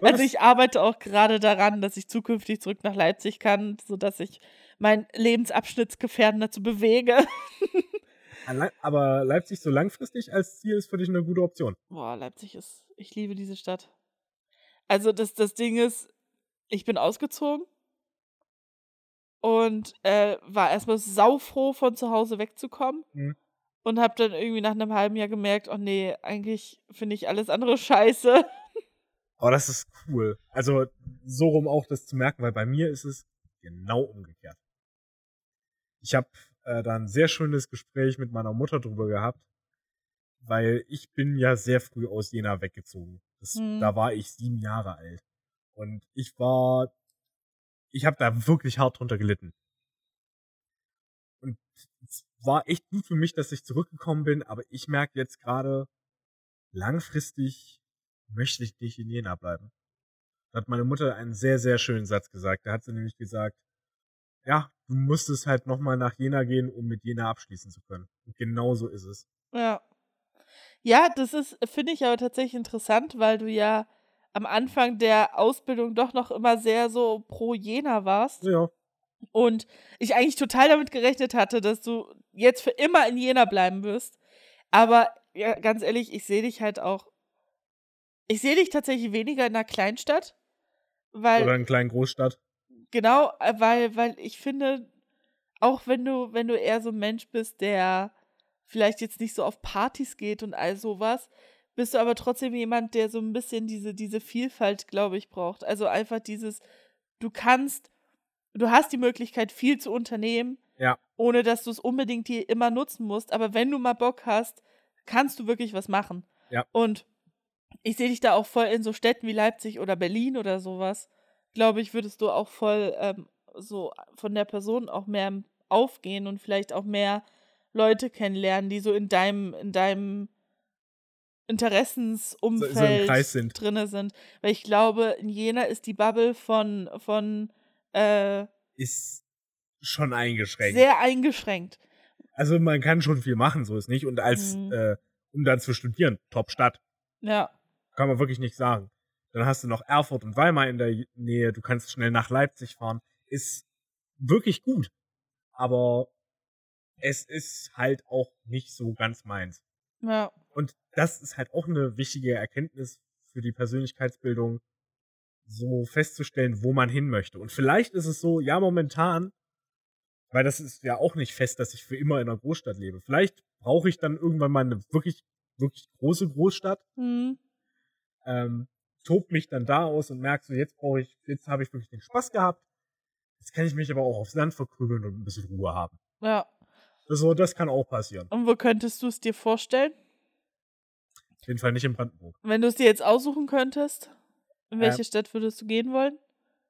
Was? Also ich arbeite auch gerade daran, dass ich zukünftig zurück nach Leipzig kann, sodass ich meinen Lebensabschnittsgefährten dazu bewege. Aber Leipzig so langfristig als Ziel ist für dich eine gute Option. Boah, Leipzig ist. Ich liebe diese Stadt. Also, das, das Ding ist, ich bin ausgezogen und äh, war erstmal saufroh, von zu Hause wegzukommen. Mhm. Und hab dann irgendwie nach einem halben Jahr gemerkt, oh nee, eigentlich finde ich alles andere scheiße. Aber das ist cool. Also so rum auch das zu merken, weil bei mir ist es genau umgekehrt. Ich habe äh, da ein sehr schönes Gespräch mit meiner Mutter drüber gehabt, weil ich bin ja sehr früh aus Jena weggezogen. Das, Hm. Da war ich sieben Jahre alt. Und ich war, ich habe da wirklich hart drunter gelitten. Und es war echt gut für mich, dass ich zurückgekommen bin, aber ich merke jetzt gerade, langfristig möchte ich nicht in Jena bleiben. Da hat meine Mutter einen sehr, sehr schönen Satz gesagt. Da hat sie nämlich gesagt, ja, du musstest halt nochmal nach Jena gehen, um mit Jena abschließen zu können. Und genau so ist es. Ja. Ja, das ist, finde ich aber tatsächlich interessant, weil du ja am Anfang der Ausbildung doch noch immer sehr so pro Jena warst. Ja, Und ich eigentlich total damit gerechnet hatte, dass du jetzt für immer in Jena bleiben wirst. Aber ja, ganz ehrlich, ich sehe dich halt auch. Ich sehe dich tatsächlich weniger in einer Kleinstadt. Weil, oder in kleinen Großstadt. genau, äh, weil, weil ich finde, auch wenn du, wenn du eher so ein Mensch bist, der vielleicht jetzt nicht so auf Partys geht und all sowas, bist du aber trotzdem jemand, der so ein bisschen diese, diese Vielfalt, glaube ich, braucht. Also einfach dieses, du kannst, du hast die Möglichkeit, viel zu unternehmen, Ja. ohne dass du es unbedingt hier immer nutzen musst. Aber wenn du mal Bock hast, kannst du wirklich was machen. Ja. Und ich sehe dich da auch voll in so Städten wie Leipzig oder Berlin oder sowas. Glaube ich, würdest du auch voll ähm, so von der Person auch mehr aufgehen und vielleicht auch mehr Leute kennenlernen, die so in deinem, in deinem Interessensumfeld Kreis sind. drinne sind. Weil ich glaube, in Jena ist die Bubble von, von äh, Ist schon eingeschränkt. sehr eingeschränkt. also man kann schon viel machen, so ist nicht. Und als, Mhm. äh, um dann zu studieren, Top-Stadt. Ja. Kann man wirklich nicht sagen. Dann hast du noch Erfurt und Weimar in der Nähe. Du kannst schnell nach Leipzig fahren. Ist wirklich gut. Aber es ist halt auch nicht so ganz meins. Ja. Und das ist halt auch eine wichtige Erkenntnis für die Persönlichkeitsbildung, so festzustellen, wo man hin möchte. Und vielleicht ist es so, ja, momentan, weil das ist ja auch nicht fest, dass ich für immer in einer Großstadt lebe. Vielleicht brauche ich dann irgendwann mal eine wirklich, wirklich große Großstadt, Hm. ähm, tob mich dann da aus und merke so, jetzt brauche ich, jetzt habe ich wirklich den Spaß gehabt. Jetzt kann ich mich aber auch aufs Land verkrümeln und ein bisschen Ruhe haben. Ja. So, das kann auch passieren. Und wo könntest du es dir vorstellen? Auf jeden Fall nicht in Brandenburg. Wenn du es dir jetzt aussuchen könntest, in Äh. welche Stadt würdest du gehen wollen?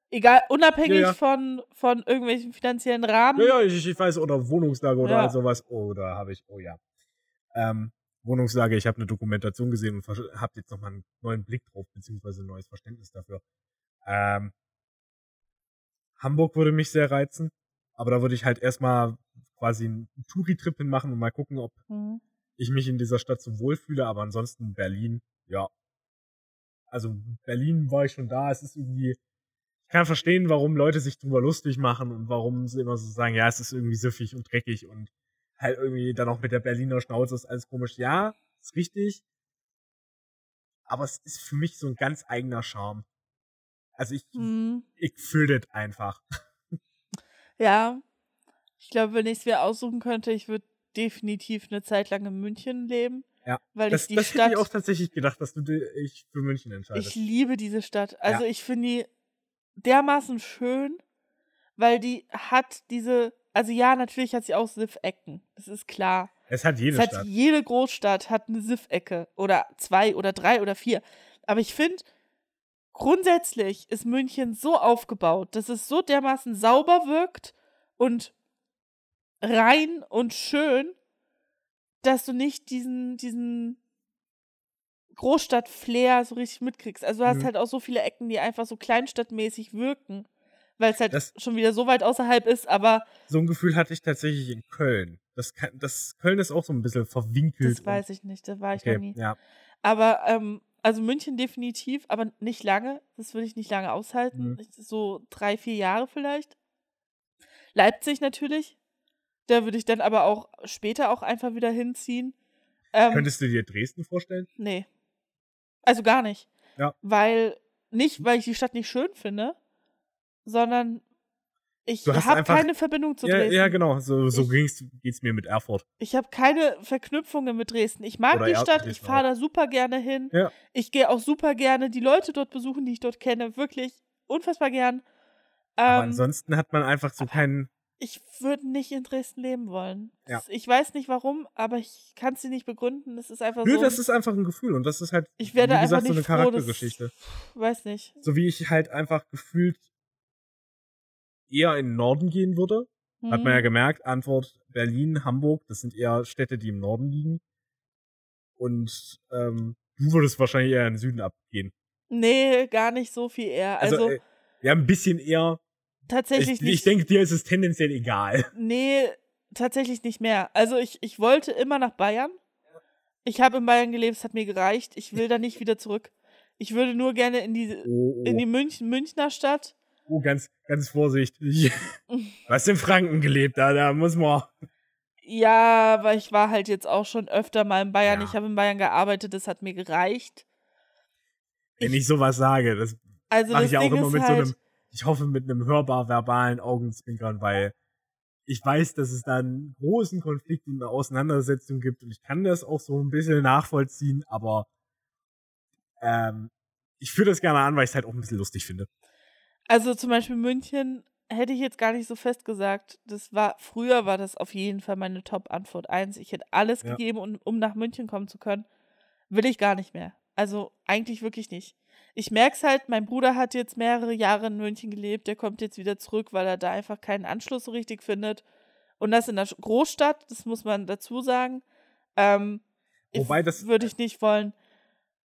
Egal, unabhängig Ja, ja. Von, von irgendwelchen finanziellen Rahmen. Ja, ja, ich, ich weiß, oder Wohnungslage oder Ja. sowas. Oh, da habe ich, oh ja. Ähm, Wohnungslage, ich habe eine Dokumentation gesehen und habe jetzt nochmal einen neuen Blick drauf, beziehungsweise ein neues Verständnis dafür. Ähm, Hamburg würde mich sehr reizen, aber da würde ich halt erstmal quasi einen Touri-Trip hinmachen und mal gucken, ob Mhm. Ich mich in dieser Stadt so wohlfühle, aber ansonsten Berlin, ja. Also Berlin war ich schon da, es ist irgendwie, ich kann verstehen, warum Leute sich drüber lustig machen und warum sie immer so sagen, ja, es ist irgendwie süffig und dreckig und halt irgendwie dann auch mit der Berliner Schnauze ist alles komisch. Ja, ist richtig. Aber es ist für mich so ein ganz eigener Charme. Also ich, Mhm. ich fühle das einfach. Ja. Ich glaube, wenn ich es mir aussuchen könnte, ich würde definitiv eine Zeit lang in München leben. Ja, Weil Das, ich die das hätte Stadt. ich auch tatsächlich gedacht, dass du dich für München entscheidest. Ich liebe diese Stadt. Also ich finde die dermaßen schön, weil die hat diese, also ja, natürlich hat sie auch Siff-Ecken. Das ist klar. es hat jede Es hat Stadt. jede Großstadt hat eine Siff-Ecke oder zwei oder drei oder vier. Aber ich finde, grundsätzlich ist München so aufgebaut, dass es so dermaßen sauber wirkt und rein und schön, dass du nicht diesen, diesen Großstadt-Flair so richtig mitkriegst. Also du hast Mhm. halt auch so viele Ecken, die einfach so kleinstadtmäßig wirken, weil es halt Das- schon wieder so weit außerhalb ist, aber So ein Gefühl hatte ich tatsächlich in Köln. Das, kann, das Köln ist auch so ein bisschen verwinkelt. das weiß ich nicht, da war ich okay, noch nie. ja. Aber, ähm, also München definitiv, aber nicht lange. Das würde ich nicht lange aushalten. Mhm. So drei, vier Jahre vielleicht. Leipzig natürlich. Da würde ich dann aber auch später auch einfach wieder hinziehen. Ähm, Könntest du dir Dresden vorstellen? Nee. Also gar nicht. Ja. Weil, nicht, weil ich die Stadt nicht schön finde, sondern ich habe keine Verbindung zu Ja, Dresden. ja, genau. So, so Ich- ging's, geht's mir mit Erfurt. Ich habe keine Verknüpfungen mit Dresden. Ich mag Oder die ja, Stadt, ich Dresden fahre da super gerne hin. Ja. Ich gehe auch super gerne die Leute dort besuchen, die ich dort kenne. Wirklich unfassbar gern. Aber Ähm, ansonsten hat man einfach so keinen. Ich würde nicht in Dresden leben wollen. Ja. Das- Ich weiß nicht warum, aber ich kann es dir nicht begründen. Es ist einfach Nö, so. das ist einfach ein Gefühl und das ist halt, ich werde wie gesagt, so eine froh, Charaktergeschichte. Weiß nicht. So wie ich halt einfach gefühlt eher in den Norden gehen würde. Hat man ja Mhm. gemerkt, Antwort Berlin, Hamburg, das sind eher Städte, die im Norden liegen. Und ähm, du würdest wahrscheinlich eher in den Süden abgehen. Nee, gar nicht so viel eher. Also, Also, äh, ja, ein bisschen eher. Tatsächlich Ich, nicht. ich denke, dir ist es tendenziell egal. Nee, tatsächlich nicht mehr. Also ich, ich wollte immer nach Bayern. Ich habe in Bayern gelebt, es hat mir gereicht. Ich will da nicht wieder zurück. Ich würde nur gerne in die, Oh, in oh, die München, Münchner Stadt. oh ganz, ganz vorsichtig. Du hast in Franken gelebt, da, da muss man. Ja, aber ich war halt jetzt auch schon öfter mal in Bayern. Ja. Ich habe in Bayern gearbeitet, das hat mir gereicht. Wenn Ich- ich sowas sage, das Also mache ich auch Ding immer mit so halt, einem, ich hoffe, mit einem hörbar verbalen Augenzwinkern, weil ich weiß, dass es da einen großen Konflikt und eine Auseinandersetzung gibt und ich kann das auch so ein bisschen nachvollziehen, aber ähm, ich führe das gerne an, weil ich es halt auch ein bisschen lustig finde. also zum Beispiel München hätte ich jetzt gar nicht so fest gesagt. Das war, früher war das auf jeden Fall meine Top-Antwort 1. Ich hätte alles Ja. gegeben, um, um nach München kommen zu können. Will ich gar nicht mehr. Also eigentlich wirklich nicht. Ich merke es halt, mein Bruder hat jetzt mehrere Jahre in München gelebt, der kommt jetzt wieder zurück, weil er da einfach keinen Anschluss so richtig findet. Und das in der Großstadt, das muss man dazu sagen. Ähm, Wobei das- würde ich nicht wollen.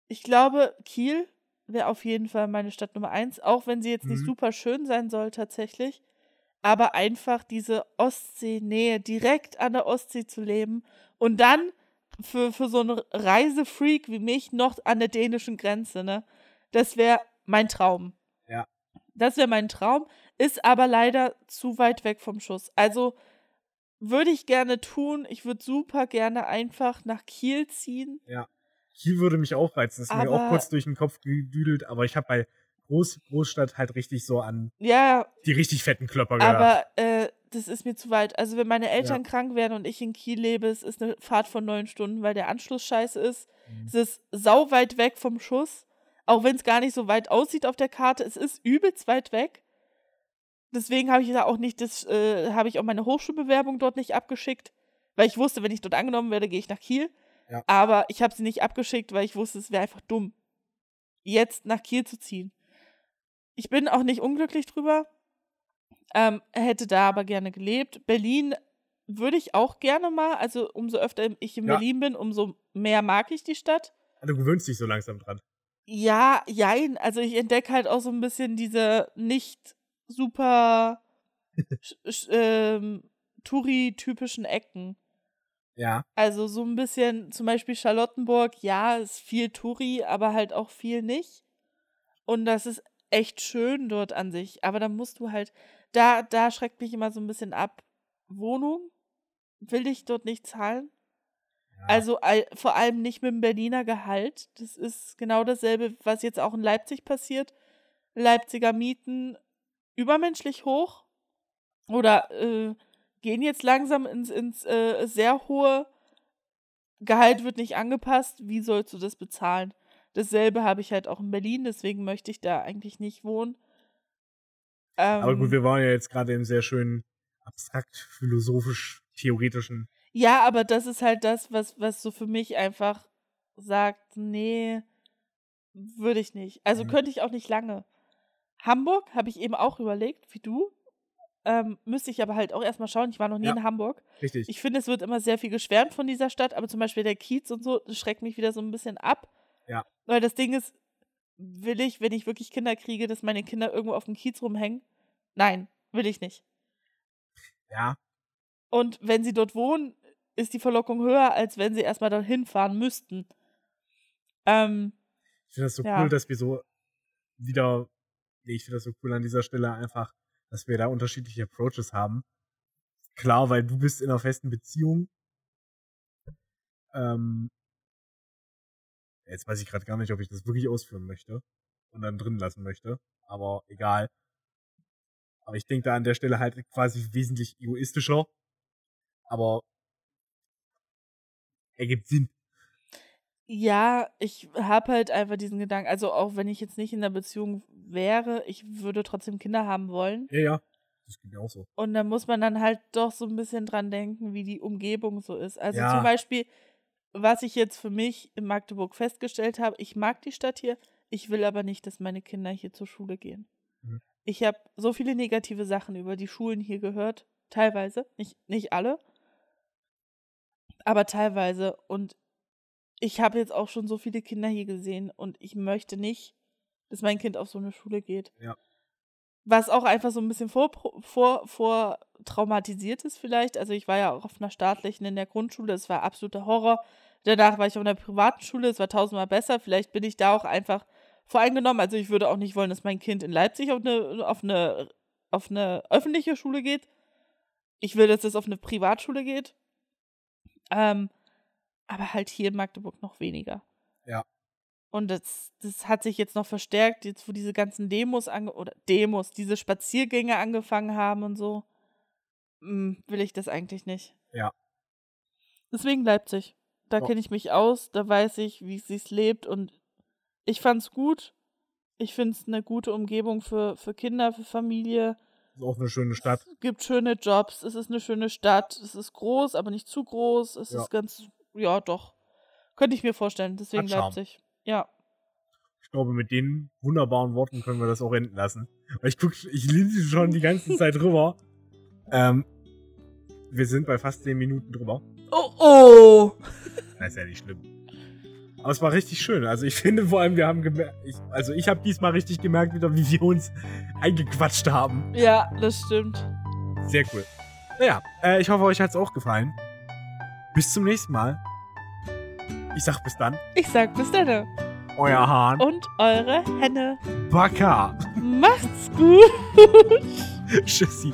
Ich glaube, Kiel wäre auf jeden Fall meine Stadt Nummer eins, auch wenn sie jetzt nicht Mhm. super schön sein soll tatsächlich. Aber einfach diese Ostsee-Nähe, direkt an der Ostsee zu leben und dann für, für so einen Reisefreak wie mich noch an der dänischen Grenze, ne? Das wäre mein Traum. Ja. Das wäre mein Traum, ist aber leider zu weit weg vom Schuss. Also würde ich gerne tun. Ich würde super gerne einfach nach Kiel ziehen. Kiel würde mich auch reizen, das ist mir auch kurz durch den Kopf gedüdelt, aber ich habe bei Groß, Großstadt halt richtig so an Ja, die richtig fetten Klopper gehört. aber äh, das ist mir zu weit. Also wenn meine Eltern krank werden und ich in Kiel lebe, es ist eine Fahrt von neun Stunden, weil der Anschluss scheiße ist. Mhm. Es ist sau weit weg vom Schuss. Auch wenn es gar nicht so weit aussieht auf der Karte, es ist übelst weit weg. Deswegen habe ich da auch nicht das, äh, habe ich auch meine Hochschulbewerbung dort nicht abgeschickt, weil ich wusste, wenn ich dort angenommen werde, gehe ich nach Kiel. Ja. Aber ich habe sie nicht abgeschickt, weil ich wusste, es wäre einfach dumm, jetzt nach Kiel zu ziehen. Ich bin auch nicht unglücklich drüber. Ähm, hätte da aber gerne gelebt. Berlin würde ich auch gerne mal, also umso öfter ich in Ja. Berlin bin, umso mehr mag ich die Stadt. du gewöhnst dich so langsam dran. Ja, jein. Also ich entdecke halt auch so ein bisschen diese nicht super ähm, Touri-typischen Ecken. Ja. Also so ein bisschen, zum Beispiel Charlottenburg, ja, ist viel Touri, aber halt auch viel nicht. Und das ist echt schön dort an sich. Aber da musst du halt, da, da schreckt mich immer so ein bisschen ab. Wohnung will ich dort nicht zahlen. Also all, vor allem nicht mit dem Berliner Gehalt. Das ist genau dasselbe, was jetzt auch in Leipzig passiert. Leipziger Mieten übermenschlich hoch oder äh, gehen jetzt langsam ins, ins äh, sehr hohe Gehalt wird nicht angepasst. Wie sollst du das bezahlen? Dasselbe habe ich halt auch in Berlin, deswegen möchte ich da eigentlich nicht wohnen. Ähm, Aber gut, wir waren ja jetzt gerade im sehr schönen abstrakt, philosophisch, theoretischen. Ja, aber das ist halt das, was, was so für mich einfach sagt, nee, würde ich nicht. Also Mhm. könnte ich auch nicht lange. Hamburg habe ich eben auch überlegt, wie du. Ähm, müsste ich aber halt auch erstmal schauen. Ich war noch nie Ja. in Hamburg. Richtig. Ich finde, es wird immer sehr viel geschwärmt von dieser Stadt, aber zum Beispiel der Kiez und so, das schreckt mich wieder so ein bisschen ab. Ja. Weil das Ding ist, will ich, wenn ich wirklich Kinder kriege, dass meine Kinder irgendwo auf dem Kiez rumhängen? Nein, will ich nicht. ja. Und wenn sie dort wohnen, ist die Verlockung höher, als wenn sie erstmal dorthin fahren müssten. Ähm, Ich finde das so Ja. cool, dass wir so wieder, nee, ich finde das so cool an dieser Stelle einfach, dass wir da unterschiedliche Approaches haben. klar, weil du bist in einer festen Beziehung. Ähm, jetzt weiß ich gerade gar nicht, ob ich das wirklich ausführen möchte und dann drin lassen möchte, aber egal. Aber ich denke da an der Stelle halt quasi wesentlich egoistischer. Aber ergibt Sinn. Ja, ich habe halt einfach diesen Gedanken, also auch wenn ich jetzt nicht in der Beziehung wäre, ich würde trotzdem Kinder haben wollen. Ja, ja. Das geht mir auch so. Und da muss man dann halt doch so ein bisschen dran denken, wie die Umgebung so ist. Also Ja. zum Beispiel, was ich jetzt für mich in Magdeburg festgestellt habe, ich mag die Stadt hier, ich will aber nicht, dass meine Kinder hier zur Schule gehen. Mhm. Ich habe so viele negative Sachen über die Schulen hier gehört, teilweise, nicht, nicht alle, aber teilweise. Und ich habe jetzt auch schon so viele Kinder hier gesehen und ich möchte nicht, dass mein Kind auf so eine Schule geht. Ja. Was auch einfach so ein bisschen vor, vor, vor traumatisiert ist vielleicht. Also ich war ja auch auf einer staatlichen in der Grundschule, es war absoluter Horror. Danach war ich auf einer privaten Schule, es war tausendmal besser. Vielleicht bin ich da auch einfach voreingenommen. Also ich würde auch nicht wollen, dass mein Kind in Leipzig auf eine, auf eine, auf eine öffentliche Schule geht. Ich will, dass es auf eine Privatschule geht. Ähm, aber halt hier in Magdeburg noch weniger. Ja. Und das, das hat sich jetzt noch verstärkt, jetzt wo diese ganzen Demos ange oder Demos, diese Spaziergänge angefangen haben und so, mm, will ich das eigentlich nicht. Ja. Deswegen Leipzig. Da Ja. kenne ich mich aus, da weiß ich, wie sie es lebt und ich fand's gut. Ich finde es eine gute Umgebung für, für Kinder, für Familie. Ist auch eine schöne Stadt. Es gibt schöne Jobs, es ist eine schöne Stadt, es ist groß, aber nicht zu groß. Es Ja. ist ganz, ja, doch. Könnte ich mir vorstellen, deswegen. Leipzig. Ja. Ich glaube, mit den wunderbaren Worten können wir das auch enden lassen. Weil ich guck, ich linse schon die ganze Zeit rüber. Ähm, wir sind bei fast 10 Minuten drüber. Oh, oh! Das ist ja nicht schlimm. Aber es war richtig schön. Also ich finde vor allem, wir haben gemerkt, ich, also ich habe diesmal richtig gemerkt wieder, wie wir uns eingequatscht haben. Ja, das stimmt. Sehr cool. Naja, äh, ich hoffe, euch hat's auch gefallen. Bis zum nächsten Mal. Ich sag bis dann. Ich sag bis dann. Euer Hahn. Und eure Henne. Baka. Macht's gut! Tschüssi.